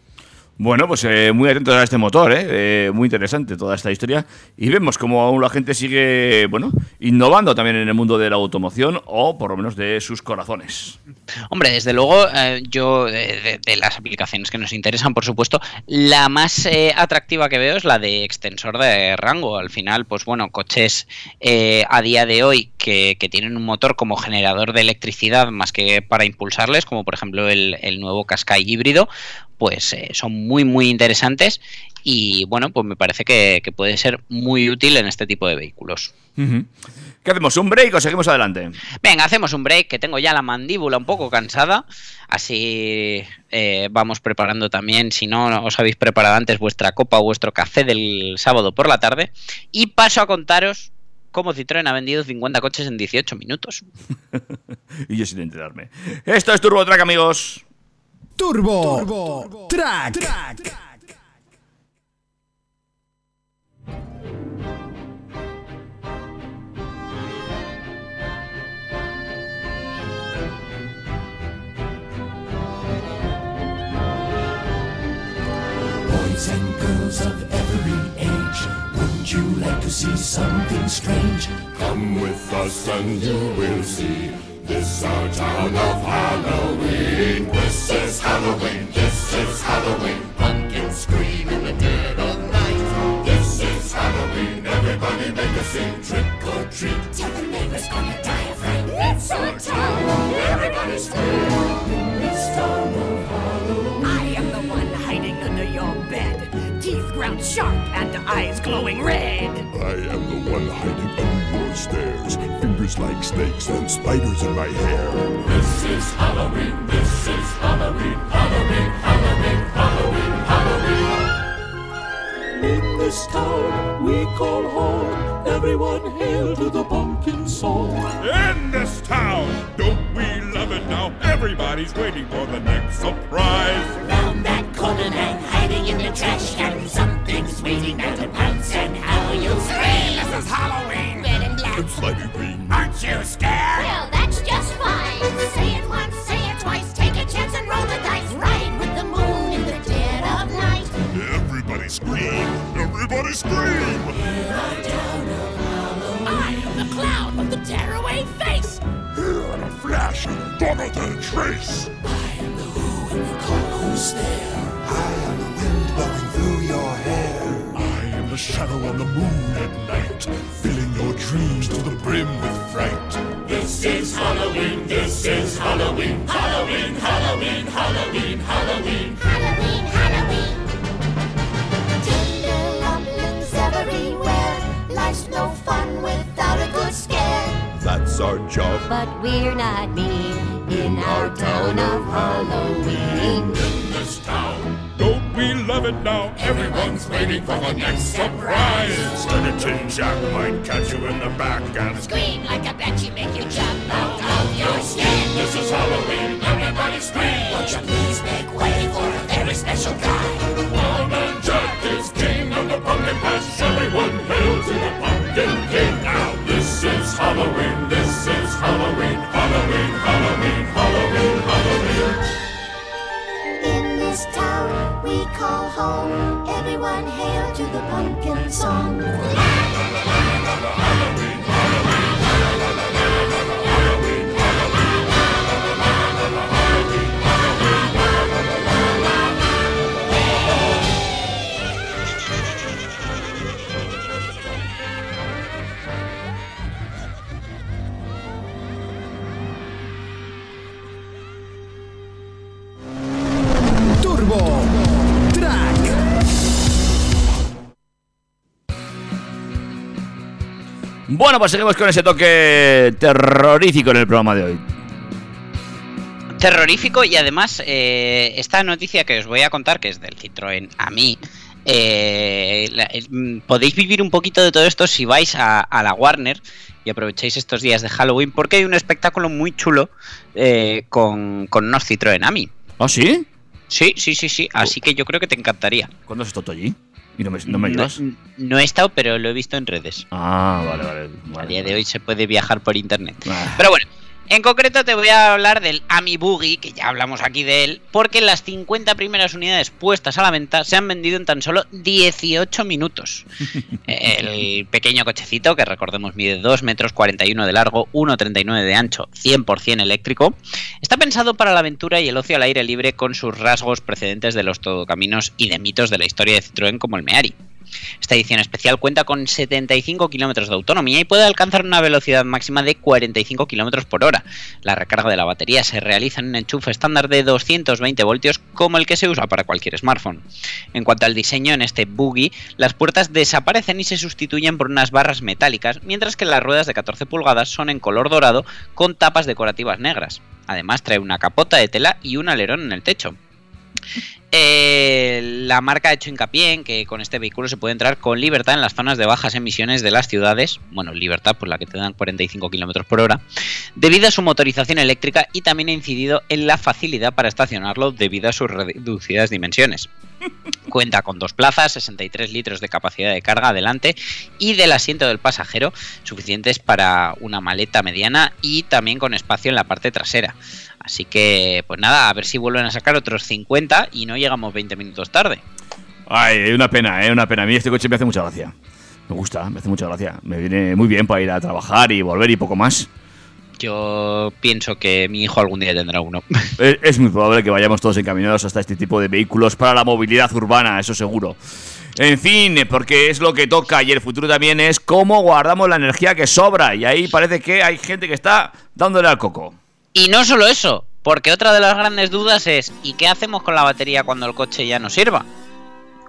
[SPEAKER 3] Bueno, pues eh, muy atentos a este motor, ¿eh? Eh, muy interesante toda esta historia. Y vemos cómo aún la gente sigue, bueno, innovando también en el mundo de la automoción o por lo menos de sus corazones.
[SPEAKER 4] Hombre, desde luego, eh, yo de, las aplicaciones que nos interesan, por supuesto, la más eh, atractiva que veo es la de extensor de rango. Al final, pues bueno, coches a día de hoy que, tienen un motor como generador de electricidad más que para impulsarles, como por ejemplo el, el nuevo Qashqai híbrido, pues eh, son muy, muy interesantes y bueno, pues me parece que, que puede ser muy útil en este tipo de vehículos.
[SPEAKER 3] ¿Qué hacemos? ¿Un break o seguimos adelante?
[SPEAKER 4] Venga, hacemos un break, que tengo ya la mandíbula un poco cansada. Así eh, vamos preparando también, si no os habéis preparado antes, vuestra copa o vuestro café del sábado por la tarde. Y paso a contaros cómo Citroën ha vendido 50 coches en 18 minutos.
[SPEAKER 3] y yo sin enterarme. Esto es Turbo Track, amigos.
[SPEAKER 6] Turbo, Track.
[SPEAKER 7] Boys and girls of every age, wouldn't you like to see something strange?
[SPEAKER 5] Come with us and you will see. This our town of Halloween. This is Halloween. This is Halloween. Pumpkins scream in the dead of night. This is Halloween. Everybody make a scene. Trick or treat.
[SPEAKER 8] Tell the neighbors on your diaphragm. It's our town. Everybody scream.
[SPEAKER 7] This town of Halloween.
[SPEAKER 8] I am the one hiding under your bed. Teeth ground sharp and
[SPEAKER 7] eyes glowing red.
[SPEAKER 5] I am the one hiding under your stairs. Fingers like snakes and spiders in my hair.
[SPEAKER 8] This is Halloween, this is Halloween, Halloween, Halloween, Halloween, Halloween. In this town we call home, everyone hail to the pumpkin song.
[SPEAKER 9] In this town, don't we love it now? Everybody's waiting for the next surprise.
[SPEAKER 8] Round that corner and hiding in the trash can, something's waiting now to pounce and how you'll scream. This is Halloween, red and black.
[SPEAKER 5] Slimy green.
[SPEAKER 8] Aren't you scared? Well, that's just fine. Say it once, say it twice, take a chance and roll the dice. Ride with the moon in the dead of night.
[SPEAKER 5] Everybody scream! Everybody scream!
[SPEAKER 8] I am the clown with the tearaway face.
[SPEAKER 5] Here in a flash, gone without a trace.
[SPEAKER 7] I am the who and the call who's there? I am the wind blowing through your hair.
[SPEAKER 5] I am the shadow on the moon at night, filling dreams to the brim with fright.
[SPEAKER 8] This is Halloween, this is Halloween, Halloween, Halloween, Halloween, Halloween, Halloween, Halloween. Tinder lumblings everywhere. Life's no fun without a good scare.
[SPEAKER 5] That's our job.
[SPEAKER 8] But we're not mean in our town of Halloween.
[SPEAKER 9] We love it now? Everyone's waiting for the next surprise.
[SPEAKER 5] Skeleton Jack might catch you in the back and
[SPEAKER 8] Scream like a banshee, make you jump out of your skin.
[SPEAKER 9] This is Halloween, everybody scream.
[SPEAKER 8] Won't you please make way for a very special guy?
[SPEAKER 9] Wild Man Jack is king of the pumpkin patch. Everyone hail to the pumpkin king. Now this is Halloween, this is Halloween, Halloween, Halloween, Halloween, Halloween.
[SPEAKER 8] In this town we call home, everyone hail to the pumpkin song.
[SPEAKER 3] Bueno, pues seguimos con ese toque terrorífico en el programa de hoy.
[SPEAKER 4] terrorífico y además eh, esta noticia que os voy a contar, que es del Citroën a mí, eh, la- eh, podéis vivir un poquito de todo esto si vais a, a la Warner y aprovecháis estos días de Halloween porque hay un espectáculo muy chulo eh, con, con unos Citroën a mí.
[SPEAKER 3] ¿Ah, sí?
[SPEAKER 4] Sí, sí, sí, sí, así que yo creo que te encantaría.
[SPEAKER 3] ¿Cuándo has estado allí? ¿Y no me, no me
[SPEAKER 4] No, he estado, pero lo he visto en redes.
[SPEAKER 3] Ah, vale, vale.
[SPEAKER 4] A
[SPEAKER 3] vale,
[SPEAKER 4] día de hoy se puede viajar por internet.
[SPEAKER 3] Ah.
[SPEAKER 4] Pero bueno, en concreto te voy a hablar del Ami Boogie, que ya hablamos aquí de él, porque las 50 primeras unidades puestas a la venta se han vendido en tan solo 18 minutos. El pequeño cochecito, que recordemos mide 2 metros 41 de largo, 1,39 de ancho, 100% eléctrico, está pensado para la aventura y el ocio al aire libre con sus rasgos precedentes de los todocaminos y de mitos de la historia de Citroën como el Meari. Esta edición especial cuenta con 75 kilómetros de autonomía y puede alcanzar una velocidad máxima de 45 kilómetros por hora. La recarga de la batería se realiza en un enchufe estándar de 220 voltios como el que se usa para cualquier smartphone. En cuanto al diseño en este buggy, las puertas desaparecen y se sustituyen por unas barras metálicas, mientras que las ruedas de 14 pulgadas son en color dorado con tapas decorativas negras. Además trae una capota de tela y un alerón en el techo. Eh, la marca ha hecho hincapié en que con este vehículo se puede entrar con libertad en las zonas de bajas emisiones de las ciudades, bueno, libertad por la que te dan 45 km por hora, debido a su motorización eléctrica y también ha incidido en la facilidad para estacionarlo debido a sus reducidas dimensiones. Cuenta con dos plazas, 63 litros de capacidad de carga adelante y del asiento del pasajero, suficientes para una maleta mediana y también con espacio en la parte trasera. Así que, pues nada, a ver si vuelven a sacar otros 50 y no llegamos 20 minutos tarde.
[SPEAKER 3] Ay, una pena, eh, una pena. A mí este coche me hace mucha gracia. Me gusta, me hace mucha gracia. Me viene muy bien para ir a trabajar y volver y poco más.
[SPEAKER 4] Yo pienso que mi hijo algún día tendrá uno.
[SPEAKER 3] Es, es muy probable que vayamos todos encaminados hasta este tipo de vehículos para la movilidad urbana, eso seguro. En fin, porque es lo que toca y el futuro también es cómo guardamos la energía que sobra. Y ahí parece que hay gente que está dándole al coco.
[SPEAKER 4] Y no solo eso, porque otra de las grandes dudas es ¿y qué hacemos con la batería cuando el coche ya no sirva?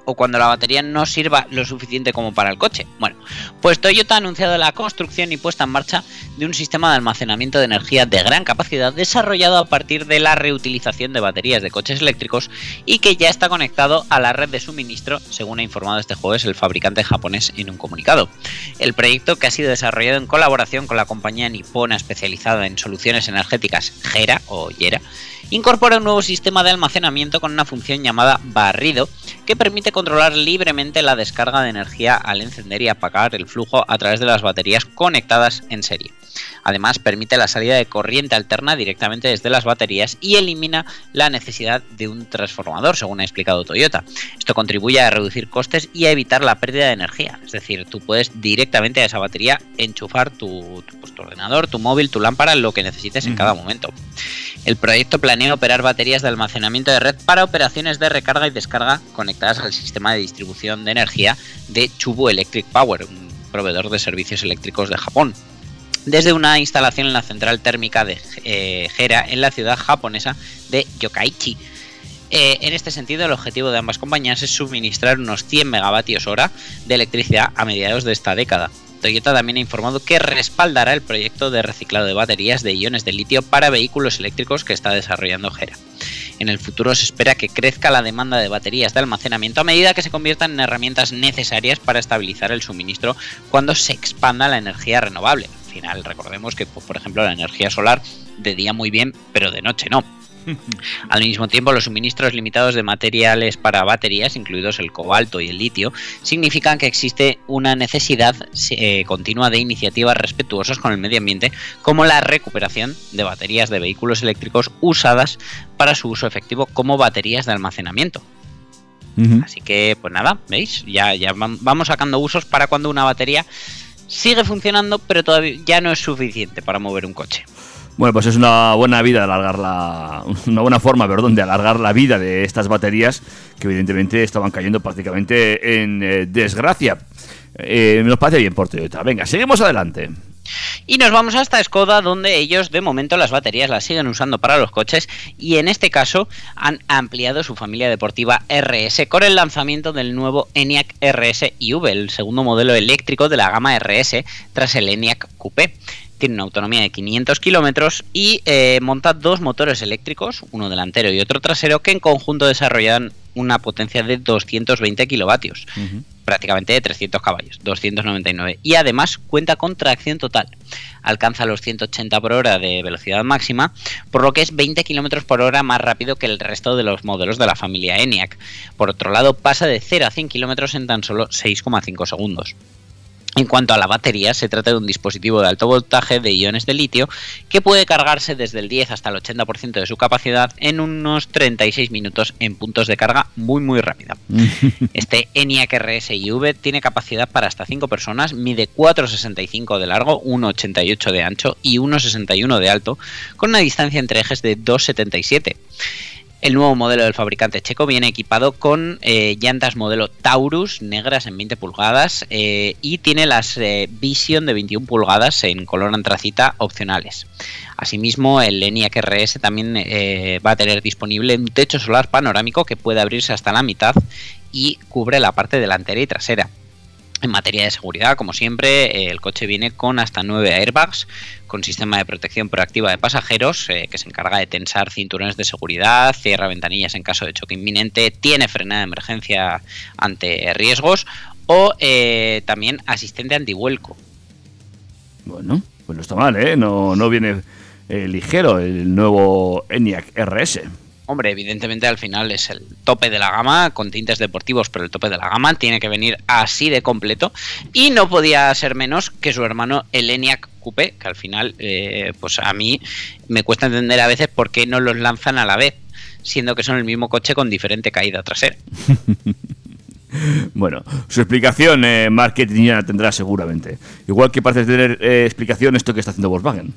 [SPEAKER 4] O cuando la batería no sirva lo suficiente como para el coche. Bueno, pues Toyota ha anunciado la construcción y puesta en marcha de un sistema de almacenamiento de energía de gran capacidad desarrollado a partir de la reutilización de baterías de coches eléctricos y que ya está conectado a la red de suministro, según ha informado este jueves el fabricante japonés en un comunicado. El proyecto, que ha sido desarrollado en colaboración con la compañía nipona especializada en soluciones energéticas Gera o Yera, incorpora un nuevo sistema de almacenamiento con una función llamada barrido que permite controlar libremente la descarga de energía al encender y apagar el flujo a través de las baterías conectadas en serie. Además, permite la salida de corriente alterna directamente desde las baterías y elimina la necesidad de un transformador, según ha explicado Toyota. Esto contribuye a reducir costes y a evitar la pérdida de energía. Es decir, tú puedes directamente a esa batería enchufar tu, tu, pues, tu ordenador, tu móvil, tu lámpara, lo que necesites en cada momento. El proyecto planea operar baterías de almacenamiento de red para operaciones de recarga y descarga conectadas al sistema de distribución de energía de Chubu Electric Power, un proveedor de servicios eléctricos de Japón desde una instalación en la central térmica de eh, en la ciudad japonesa de Yokkaichi. Eh, en este sentido, el objetivo de ambas compañías es suministrar unos 100 megavatios hora de electricidad a mediados de esta década. Toyota también ha informado que respaldará el proyecto de reciclado de baterías de iones de litio para vehículos eléctricos que está desarrollando Gera. En el futuro se espera que crezca la demanda de baterías de almacenamiento a medida que se conviertan en herramientas necesarias para estabilizar el suministro cuando se expanda la energía renovable. Al final, recordemos que, pues, por ejemplo, la energía solar de día muy bien, pero de noche no. Al mismo tiempo, los suministros limitados de materiales para baterías, incluidos el cobalto y el litio, significan que existe una necesidad eh, continua de iniciativas respetuosas con el medio ambiente, como la recuperación de baterías de vehículos eléctricos usadas para su uso efectivo como baterías de almacenamiento. Uh -huh. Así que, pues nada, ¿veis? Ya, ya vamos sacando usos para cuando una batería sigue funcionando, pero todavía ya no es suficiente para mover un coche.
[SPEAKER 3] Bueno, pues es una buena vida alargar la, una buena forma, perdón, de alargar la vida de estas baterías que evidentemente estaban cayendo prácticamente en eh, desgracia. Eh, nos parece bien por Toyota. Venga, seguimos adelante.
[SPEAKER 4] Y nos vamos hasta Skoda, donde ellos de momento las baterías las siguen usando para los coches y en este caso han ampliado su familia deportiva RS con el lanzamiento del nuevo ENIAC RS IV, el segundo modelo eléctrico de la gama RS tras el ENIAC Coupé tiene una autonomía de 500 kilómetros y eh, monta dos motores eléctricos, uno delantero y otro trasero, que en conjunto desarrollan una potencia de 220 kilovatios, uh -huh. prácticamente de 300 caballos, 299. Y además cuenta con tracción total. Alcanza los 180 por hora de velocidad máxima, por lo que es 20 kilómetros por hora más rápido que el resto de los modelos de la familia ENIAC. Por otro lado, pasa de 0 a 100 kilómetros en tan solo 6,5 segundos. En cuanto a la batería, se trata de un dispositivo de alto voltaje de iones de litio que puede cargarse desde el 10 hasta el 80% de su capacidad en unos 36 minutos en puntos de carga muy muy rápida. este ENIAC RS IV tiene capacidad para hasta 5 personas, mide 4,65 de largo, 1,88 de ancho y 1,61 de alto, con una distancia entre ejes de 2,77. El nuevo modelo del fabricante checo viene equipado con eh, llantas modelo Taurus negras en 20 pulgadas eh, y tiene las eh, Vision de 21 pulgadas en color antracita opcionales. Asimismo, el ENIAC RS también va a tener disponible un techo solar panorámico que puede abrirse hasta la mitad y cubre la parte delantera y trasera. En materia de seguridad, como siempre, el coche viene con hasta 9 airbags, con sistema de protección proactiva de pasajeros, eh, que se encarga de tensar cinturones de seguridad, cierra ventanillas en caso de choque inminente, tiene frenada de emergencia ante riesgos o eh, también asistente antivuelco.
[SPEAKER 3] Bueno, pues no está mal, ¿eh? No, no viene eh, ligero el nuevo ENIAC RS.
[SPEAKER 4] Hombre, evidentemente al final es el tope de la gama, con tintes deportivos, pero el tope de la gama tiene que venir así de completo. Y no podía ser menos que su hermano el ENIAC Coupé, que al final, eh, pues a mí me cuesta entender a veces por qué no los lanzan a la vez, siendo que son el mismo coche con diferente caída trasera.
[SPEAKER 3] Bueno, su explicación eh, marketing ya tendrá seguramente. Igual que parece tener eh, explicación esto que está haciendo Volkswagen.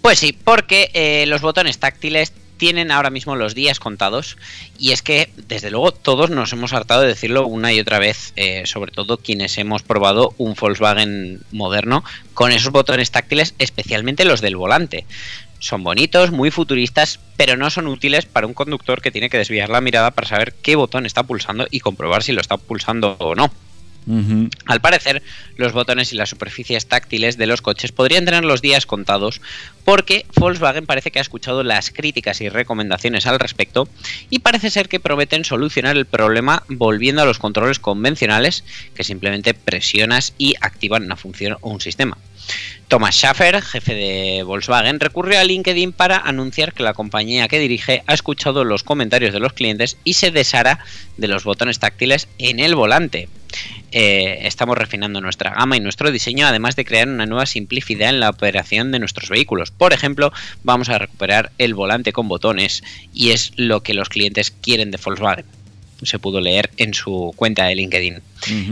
[SPEAKER 4] Pues sí, porque eh, los botones táctiles tienen ahora mismo los días contados y es que desde luego todos nos hemos hartado de decirlo una y otra vez, eh, sobre todo quienes hemos probado un Volkswagen moderno con esos botones táctiles, especialmente los del volante. Son bonitos, muy futuristas, pero no son útiles para un conductor que tiene que desviar la mirada para saber qué botón está pulsando y comprobar si lo está pulsando o no. Al parecer, los botones y las superficies táctiles de los coches podrían tener los días contados porque Volkswagen parece que ha escuchado las críticas y recomendaciones al respecto y parece ser que prometen solucionar el problema volviendo a los controles convencionales que simplemente presionas y activan una función o un sistema. Thomas Schaffer, jefe de Volkswagen, recurrió a LinkedIn para anunciar que la compañía que dirige ha escuchado los comentarios de los clientes y se deshará de los botones táctiles en el volante. Eh, estamos refinando nuestra gama y nuestro diseño, además de crear una nueva simplicidad en la operación de nuestros vehículos. Por ejemplo, vamos a recuperar el volante con botones y es lo que los clientes quieren de Volkswagen se pudo leer en su cuenta de LinkedIn.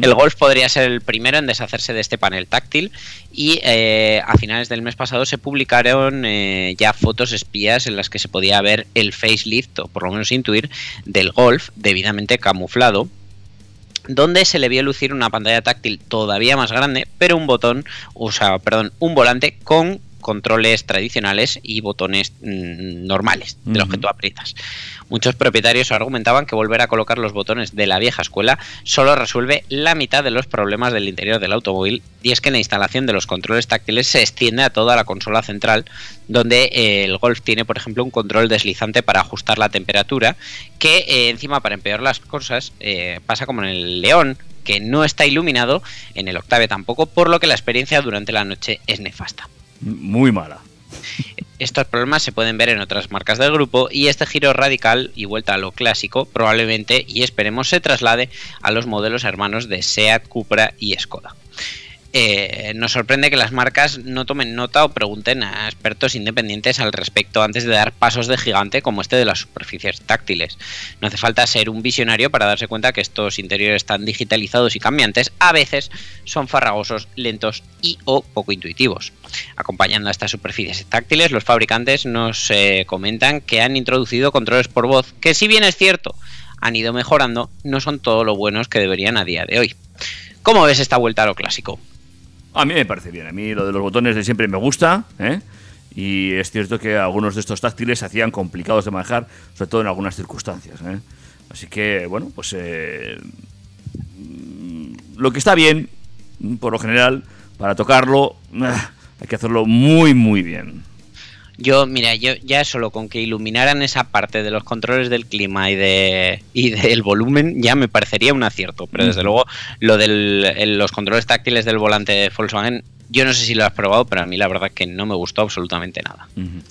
[SPEAKER 4] El Golf podría ser el primero en deshacerse de este panel táctil y eh, a finales del mes pasado se publicaron eh, ya fotos espías en las que se podía ver el facelift, o por lo menos intuir, del Golf debidamente camuflado donde se le vio lucir una pantalla táctil todavía más grande, pero un botón, o sea, perdón, un volante con controles tradicionales y botones mm, normales de los que tú aprietas. Muchos propietarios argumentaban que volver a colocar los botones de la vieja escuela solo resuelve la mitad de los problemas del interior del automóvil y es que la instalación de los controles táctiles se extiende a toda la consola central donde eh, el Golf tiene por ejemplo un control deslizante para ajustar la temperatura que eh, encima para empeorar las cosas eh, pasa como en el León que no está iluminado, en el Octave tampoco, por lo que la experiencia durante la noche es nefasta.
[SPEAKER 3] Muy mala.
[SPEAKER 4] Estos problemas se pueden ver en otras marcas del grupo y este giro radical y vuelta a lo clásico probablemente y esperemos se traslade a los modelos hermanos de SEAT, Cupra y Skoda. Eh, nos sorprende que las marcas no tomen nota o pregunten a expertos independientes al respecto antes de dar pasos de gigante como este de las superficies táctiles. No hace falta ser un visionario para darse cuenta que estos interiores tan digitalizados y cambiantes a veces son farragosos, lentos y o poco intuitivos. Acompañando a estas superficies táctiles, los fabricantes nos eh, comentan que han introducido controles por voz que si bien es cierto han ido mejorando, no son todo lo buenos que deberían a día de hoy. ¿Cómo ves esta vuelta a lo clásico?
[SPEAKER 3] A mí me parece bien. A mí lo de los botones de siempre me gusta. ¿eh? Y es cierto que algunos de estos táctiles se hacían complicados de manejar, sobre todo en algunas circunstancias. ¿eh? Así que, bueno, pues eh, lo que está bien, por lo general, para tocarlo, hay que hacerlo muy, muy bien.
[SPEAKER 4] Yo, mira, yo ya solo con que iluminaran esa parte de los controles del clima y de y del volumen ya me parecería un acierto, pero desde luego lo de los controles táctiles del volante de Volkswagen, yo no sé si lo has probado, pero a mí la verdad que no me gustó absolutamente nada.
[SPEAKER 3] Un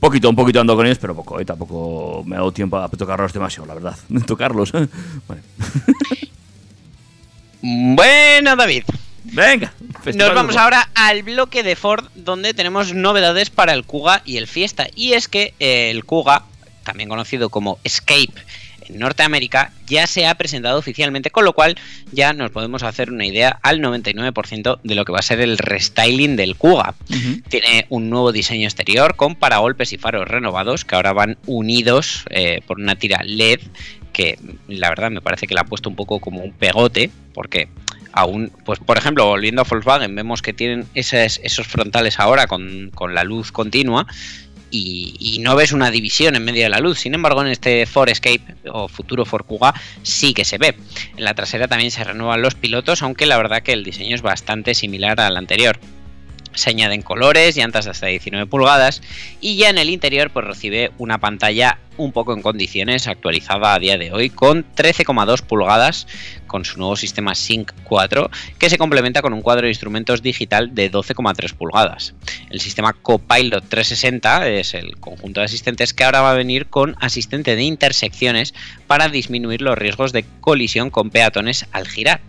[SPEAKER 3] poquito, un poquito ando con ellos, pero poco, ¿eh? tampoco me ha dado tiempo a tocarlos demasiado, la verdad. tocarlos.
[SPEAKER 4] Bueno, David.
[SPEAKER 3] Venga.
[SPEAKER 4] Nos vamos ahora al bloque de Ford, donde tenemos novedades para el Kuga y el Fiesta. Y es que eh, el Kuga, también conocido como Escape en Norteamérica, ya se ha presentado oficialmente, con lo cual ya nos podemos hacer una idea al 99% de lo que va a ser el restyling del Kuga. Tiene un nuevo diseño exterior con paragolpes y faros renovados que ahora van unidos eh, por una tira LED que la verdad me parece que la ha puesto un poco como un pegote, porque aún, pues por ejemplo, volviendo a Volkswagen, vemos que tienen esos, frontales ahora con, la luz continua y, no ves una división en medio de la luz. Sin embargo, en este Ford Escape o futuro Ford Kuga sí que se ve. En la trasera también se renuevan los pilotos, aunque la verdad que el diseño es bastante similar al anterior. Se añaden colores, llantas de hasta 19 pulgadas y ya en el interior pues recibe una pantalla un poco en condiciones actualizada a día de hoy con 13,2 pulgadas con su nuevo sistema Sync 4 que se complementa con un cuadro de instrumentos digital de 12,3 pulgadas. El sistema Copilot 360 es el conjunto de asistentes que ahora va a venir con asistente de intersecciones para disminuir los riesgos de colisión con peatones al girar.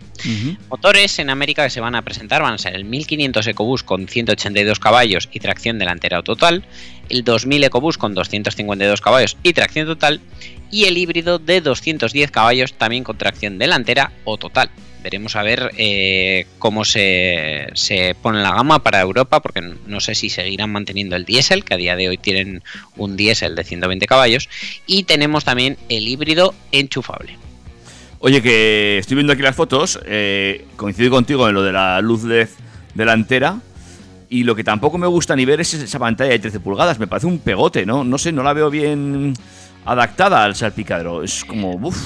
[SPEAKER 4] Motores en América que se van a presentar van a ser el 1500 EcoBoost con 182 caballos y tracción delantera o total, el 2000 EcoBoost con 252 caballos y tracción total y el híbrido de 210 caballos también con tracción delantera o total. Veremos a ver eh, cómo se, se, pone la gama para Europa, porque no sé si seguirán manteniendo el diésel, que a día de hoy tienen un diésel de 120 caballos, y tenemos también el híbrido enchufable.
[SPEAKER 3] Oye, que estoy viendo aquí las fotos, eh, coincido contigo en lo de la luz LED delantera, Y lo que tampoco me gusta ni ver es esa pantalla de 13 pulgadas. Me parece un pegote, ¿no? No sé, no la veo bien adaptada al salpicadero. Es como, uff.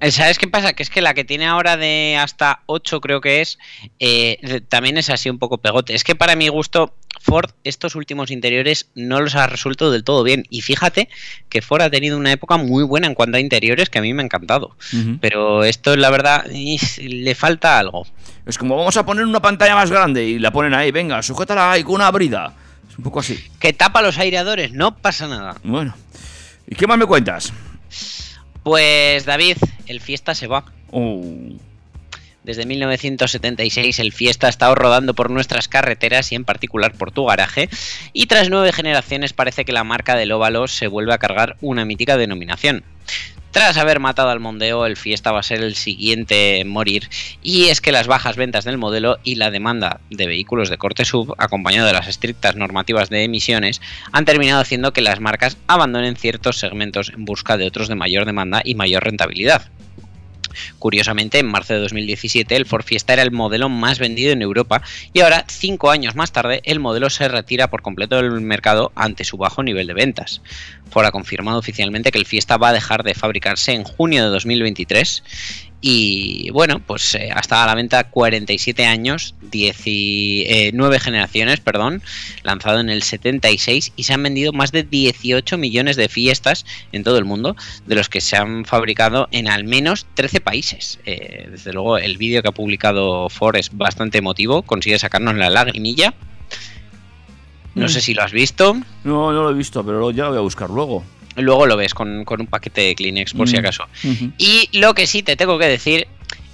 [SPEAKER 4] Eh, ¿Sabes qué pasa? Que es que la que tiene ahora de hasta 8 creo que es, eh, también es así un poco pegote. Es que para mi gusto, Ford estos últimos interiores no los ha resuelto del todo bien. Y fíjate que Ford ha tenido una época muy buena en cuanto a interiores que a mí me ha encantado. Pero esto, la verdad, le falta algo.
[SPEAKER 3] Es como, vamos a poner una pantalla más grande y la ponen ahí, venga, sujétala ahí con una brida. Es un poco así.
[SPEAKER 4] Que tapa los aireadores, no pasa nada.
[SPEAKER 3] Bueno. ¿Y qué más me cuentas?
[SPEAKER 4] Pues David, el Fiesta se va.
[SPEAKER 3] Oh,
[SPEAKER 4] Desde 1976 el Fiesta ha estado rodando por nuestras carreteras y en particular por tu garaje y tras nueve generaciones parece que la marca del óvalo se vuelve a cargar una mítica denominación. Tras haber matado al Mondeo, el Fiesta va a ser el siguiente en morir y es que las bajas ventas del modelo y la demanda de vehículos de corte sub, acompañado de las estrictas normativas de emisiones, han terminado haciendo que las marcas abandonen ciertos segmentos en busca de otros de mayor demanda y mayor rentabilidad. Curiosamente, en marzo de 2017 el Ford Fiesta era el modelo más vendido en Europa y ahora, cinco años más tarde, el modelo se retira por completo del mercado ante su bajo nivel de ventas. Ford ha confirmado oficialmente que el Fiesta va a dejar de fabricarse en junio de 2023 y bueno, pues eh, hasta a la venta 47 años, 19 generaciones, perdón, lanzado en el 76 y se han vendido más de 18 millones de fiestas en todo el mundo, de los que se han fabricado en al menos 13 países. Eh, desde luego el vídeo que ha publicado Ford es bastante emotivo, consigue sacarnos la lagrimilla. No
[SPEAKER 3] Mm.
[SPEAKER 4] sé si lo has visto.
[SPEAKER 3] no, no lo he visto, pero ya lo voy a buscar luego.
[SPEAKER 4] Luego lo ves con, con un paquete de Kleenex, por si
[SPEAKER 3] Mm.
[SPEAKER 4] acaso. Y lo que sí te tengo que decir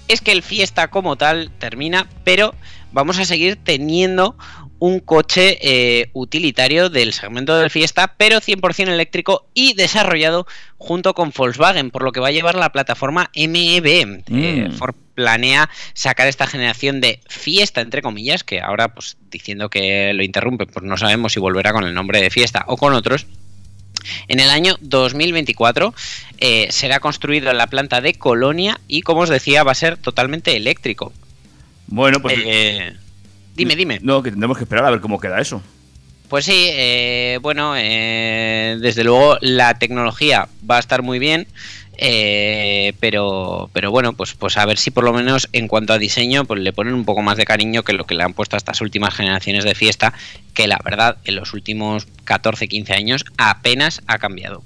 [SPEAKER 4] es que el Fiesta como tal termina, pero vamos a seguir teniendo un coche eh, utilitario del segmento del Fiesta, pero 100% eléctrico y desarrollado junto con Volkswagen, por lo que va a llevar la plataforma MEB. Eh,
[SPEAKER 3] Mm.
[SPEAKER 4] Ford planea sacar esta generación de Fiesta, entre comillas, que ahora, pues diciendo que lo interrumpe, pues no sabemos si volverá con el nombre de Fiesta o con otros. En el año 2024 eh, será construido en la planta de Colonia y, como os decía, va a ser totalmente eléctrico.
[SPEAKER 3] Bueno, pues.
[SPEAKER 4] Eh, dime, dime.
[SPEAKER 3] No, que tendremos que esperar a ver cómo queda eso.
[SPEAKER 4] Pues sí, eh, bueno, eh, desde luego la tecnología va a estar muy bien, eh, pero, pero bueno, pues, pues a ver si por lo menos en cuanto a diseño, pues le ponen un poco más de cariño que lo que le han puesto a estas últimas generaciones de fiesta, que la verdad en los últimos 14, 15 años apenas ha cambiado.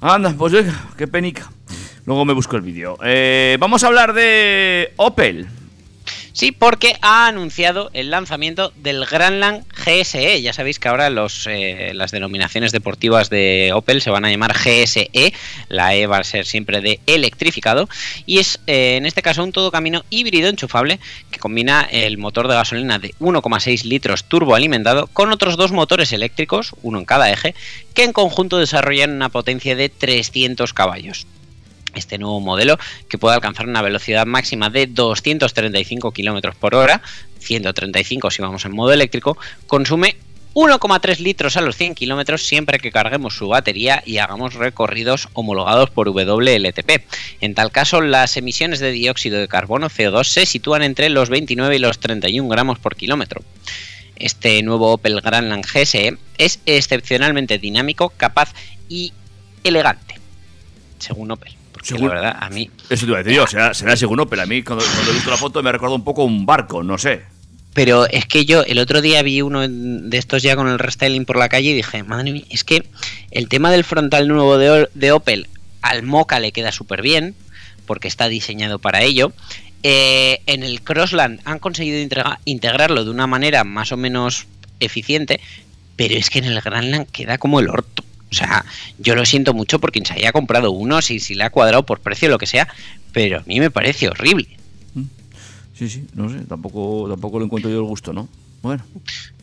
[SPEAKER 3] Anda, pues qué penica. Luego me busco el vídeo. Eh, vamos a hablar de Opel.
[SPEAKER 4] Sí, porque ha anunciado el lanzamiento del Grandland GSE. Ya sabéis que ahora eh, las denominaciones deportivas de Opel se van a llamar GSE. La E va a ser siempre de electrificado. Y es eh, en este caso un todo camino híbrido enchufable que combina el motor de gasolina de 1,6 litros turboalimentado con otros dos motores eléctricos, uno en cada eje, que en conjunto desarrollan una potencia de 300 caballos este nuevo modelo que puede alcanzar una velocidad máxima de 235 km por hora, 135 si vamos en modo eléctrico, consume 1,3 litros a los 100 kilómetros siempre que carguemos su batería y hagamos recorridos homologados por WLTP. En tal caso, las emisiones de dióxido de carbono CO2 se sitúan entre los 29 y los 31 gramos por kilómetro. Este nuevo Opel Grandland GSE es excepcionalmente dinámico, capaz y elegante, según Opel. La verdad, a mí
[SPEAKER 3] Eso te iba a decir yo, será, será según Opel. A mí, cuando, cuando he visto la foto, me ha recordado un poco un barco, no sé.
[SPEAKER 4] Pero es que yo el otro día vi uno de estos ya con el restyling por la calle y dije, madre mía, es que el tema del frontal nuevo de, Opel al Mocha le queda súper bien, porque está diseñado para ello. Eh, en el Crossland han conseguido integra- integrarlo de una manera más o menos eficiente, pero es que en el Grandland queda como el orto. O sea, yo lo siento mucho por quien se haya comprado uno, si, si le ha cuadrado por precio lo que sea, pero a mí me parece horrible.
[SPEAKER 3] Sí, sí, no sé, tampoco, tampoco le encuentro yo el gusto, ¿no? Bueno.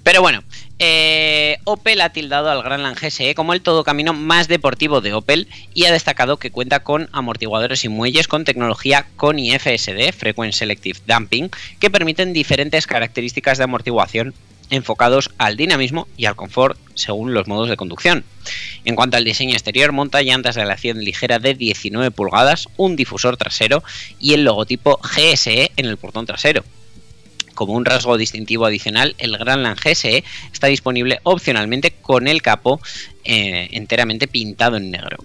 [SPEAKER 4] Pero bueno, eh, Opel ha tildado al Grandland GSE como el todo camino más deportivo de Opel y ha destacado que cuenta con amortiguadores y muelles con tecnología CONI FSD, Frequent Selective Damping, que permiten diferentes características de amortiguación enfocados al dinamismo y al confort según los modos de conducción. En cuanto al diseño exterior, monta llantas de aleación ligera de 19 pulgadas, un difusor trasero y el logotipo GSE en el portón trasero. Como un rasgo distintivo adicional, el Grandland GSE está disponible opcionalmente con el capó eh, enteramente pintado en negro.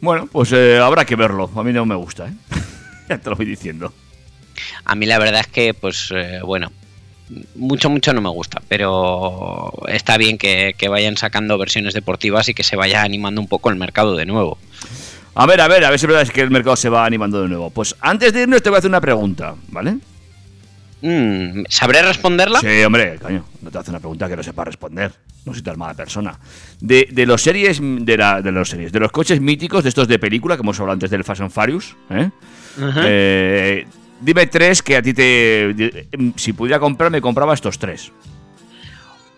[SPEAKER 3] Bueno, pues eh, habrá que verlo. A mí no me gusta, ¿eh? ya te lo voy diciendo.
[SPEAKER 4] A mí la verdad es que, pues eh, bueno, mucho, mucho no me gusta, pero está bien que, que vayan sacando versiones deportivas y que se vaya animando un poco el mercado de nuevo.
[SPEAKER 3] A ver, a ver, a ver si es verdad es que el mercado se va animando de nuevo. Pues antes de irnos te voy a hacer una pregunta, ¿vale?
[SPEAKER 4] Mm, ¿Sabré responderla?
[SPEAKER 3] Sí, hombre, coño, no te hace una pregunta que no sepa responder. No soy tan mala persona. De, de los series, de, la, de los series, de los coches míticos, de estos de película, que hemos hablado antes del Fast and Furious, ¿eh?
[SPEAKER 4] Ajá.
[SPEAKER 3] Eh, dime tres que a ti te. de- si pudiera comprar, me compraba estos tres.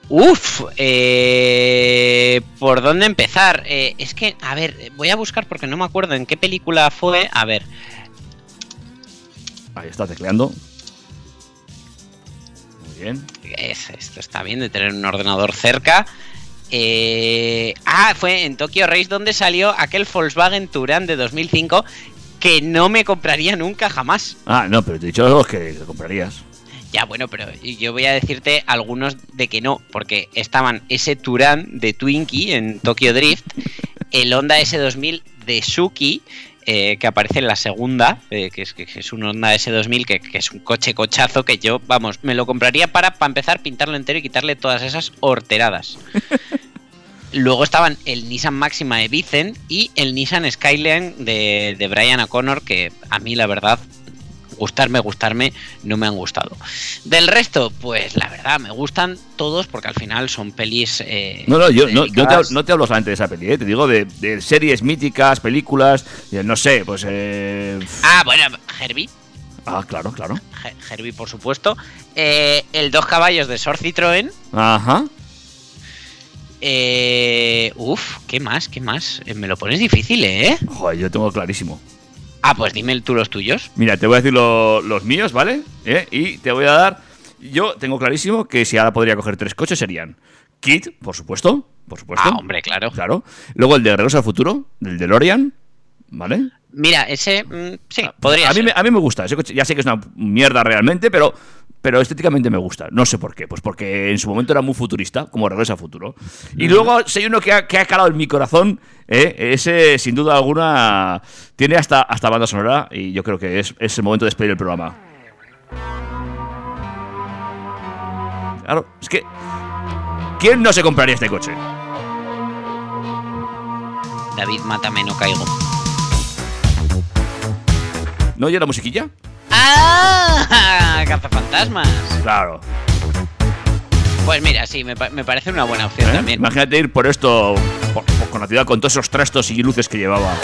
[SPEAKER 4] Uf, eh, ¿por dónde empezar? Eh, es que, a ver, voy a buscar porque no me acuerdo en qué película fue. A ver,
[SPEAKER 3] Ahí está tecleando. Muy bien.
[SPEAKER 4] es- esto está bien de tener un ordenador cerca. Eh, ah, fue en Tokyo Race donde salió aquel Volkswagen Touran de 2005 que no me compraría nunca jamás.
[SPEAKER 3] Ah, no, pero te he dicho los que te comprarías.
[SPEAKER 4] Ya, bueno, pero yo voy a decirte algunos de que no, porque estaban ese Touran de Twinkie en Tokyo Drift, el Honda S2000 de Suki, eh, que aparece en la segunda, eh, que, es, que es un Honda S2000, que, que es un coche cochazo que yo, vamos, me lo compraría para, para empezar, pintarlo entero y quitarle todas esas horteradas. Luego estaban el Nissan Maxima de Vicen y el Nissan Skyline de, de Brian O'Connor, que a mí la verdad, gustarme, gustarme, no me han gustado. Del resto, pues la verdad, me gustan todos porque al final son pelis... eh,
[SPEAKER 3] No, no, yo no, yo te,
[SPEAKER 4] dedicadas-
[SPEAKER 3] no te hablo solamente de esa peli, ¿eh? te digo de, de series míticas, películas, de, no sé, pues. Eh...
[SPEAKER 4] Ah, bueno, Herbie.
[SPEAKER 3] Ah, claro, claro.
[SPEAKER 4] He- Herbie, por supuesto. Eh, el Dos Caballos de Sor Citroën.
[SPEAKER 3] Ajá.
[SPEAKER 4] Eh, uf, ¿qué más? ¿Qué más? Eh, me lo pones difícil, ¿eh?
[SPEAKER 3] Joder, yo tengo clarísimo.
[SPEAKER 4] Ah, pues dime tú los tuyos.
[SPEAKER 3] Mira, te voy a decir lo- los míos, ¿vale? ¿Eh? Y te voy a dar. Yo tengo clarísimo que si ahora podría coger tres coches serían Kit, por supuesto. Por supuesto.
[SPEAKER 4] Ah, hombre, claro.
[SPEAKER 3] Claro. Luego el de Regreso al Futuro, del DeLorean, ¿vale?
[SPEAKER 4] Mira, ese... mm, sí, podría
[SPEAKER 3] a mí,
[SPEAKER 4] ser.
[SPEAKER 3] me, a mí me gusta. Ese coche, ya sé que es una mierda realmente, pero, pero estéticamente me gusta. No sé por qué. Pues porque en su momento era muy futurista, como Regreso al Futuro. Y luego, si hay uno que ha, que ha calado en mi corazón, ¿eh? ese, sin duda alguna, tiene hasta, hasta banda sonora. Y yo creo que es, es el momento de despedir el programa. Claro, es que. ¿Quién no se compraría este coche?
[SPEAKER 4] David, mátame, no caigo.
[SPEAKER 3] ¿No oye la musiquilla?
[SPEAKER 4] ¡Ah! ¡Cazafantasmas!
[SPEAKER 3] Claro.
[SPEAKER 4] Pues mira, sí, me, pa- me parece una buena opción
[SPEAKER 3] ¿Eh?
[SPEAKER 4] también.
[SPEAKER 3] Imagínate ir por esto, por, por- con la ciudad, con todos esos trastos y luces que llevaba.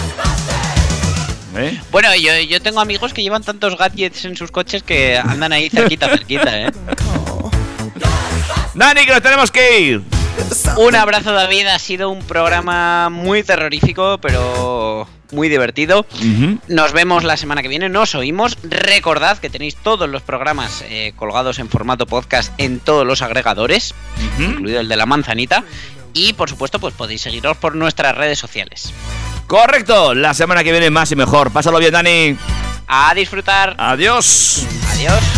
[SPEAKER 3] ¿Eh?
[SPEAKER 4] Bueno, yo, yo tengo amigos que llevan tantos gadgets en sus coches que andan ahí cerquita, cerquita, ¿eh?
[SPEAKER 3] Dani, que nos tenemos que ir.
[SPEAKER 4] Un abrazo, David. Ha sido un programa muy terrorífico, pero muy divertido. Nos vemos la semana que viene, nos oímos. Recordad que tenéis todos los programas eh, colgados en formato podcast en todos los agregadores, incluido el de la manzanita. Y por supuesto, pues podéis seguiros por nuestras redes sociales.
[SPEAKER 3] Correcto, la semana que viene más y mejor. Pásalo bien, Dani.
[SPEAKER 4] A disfrutar.
[SPEAKER 3] Adiós.
[SPEAKER 4] Adiós.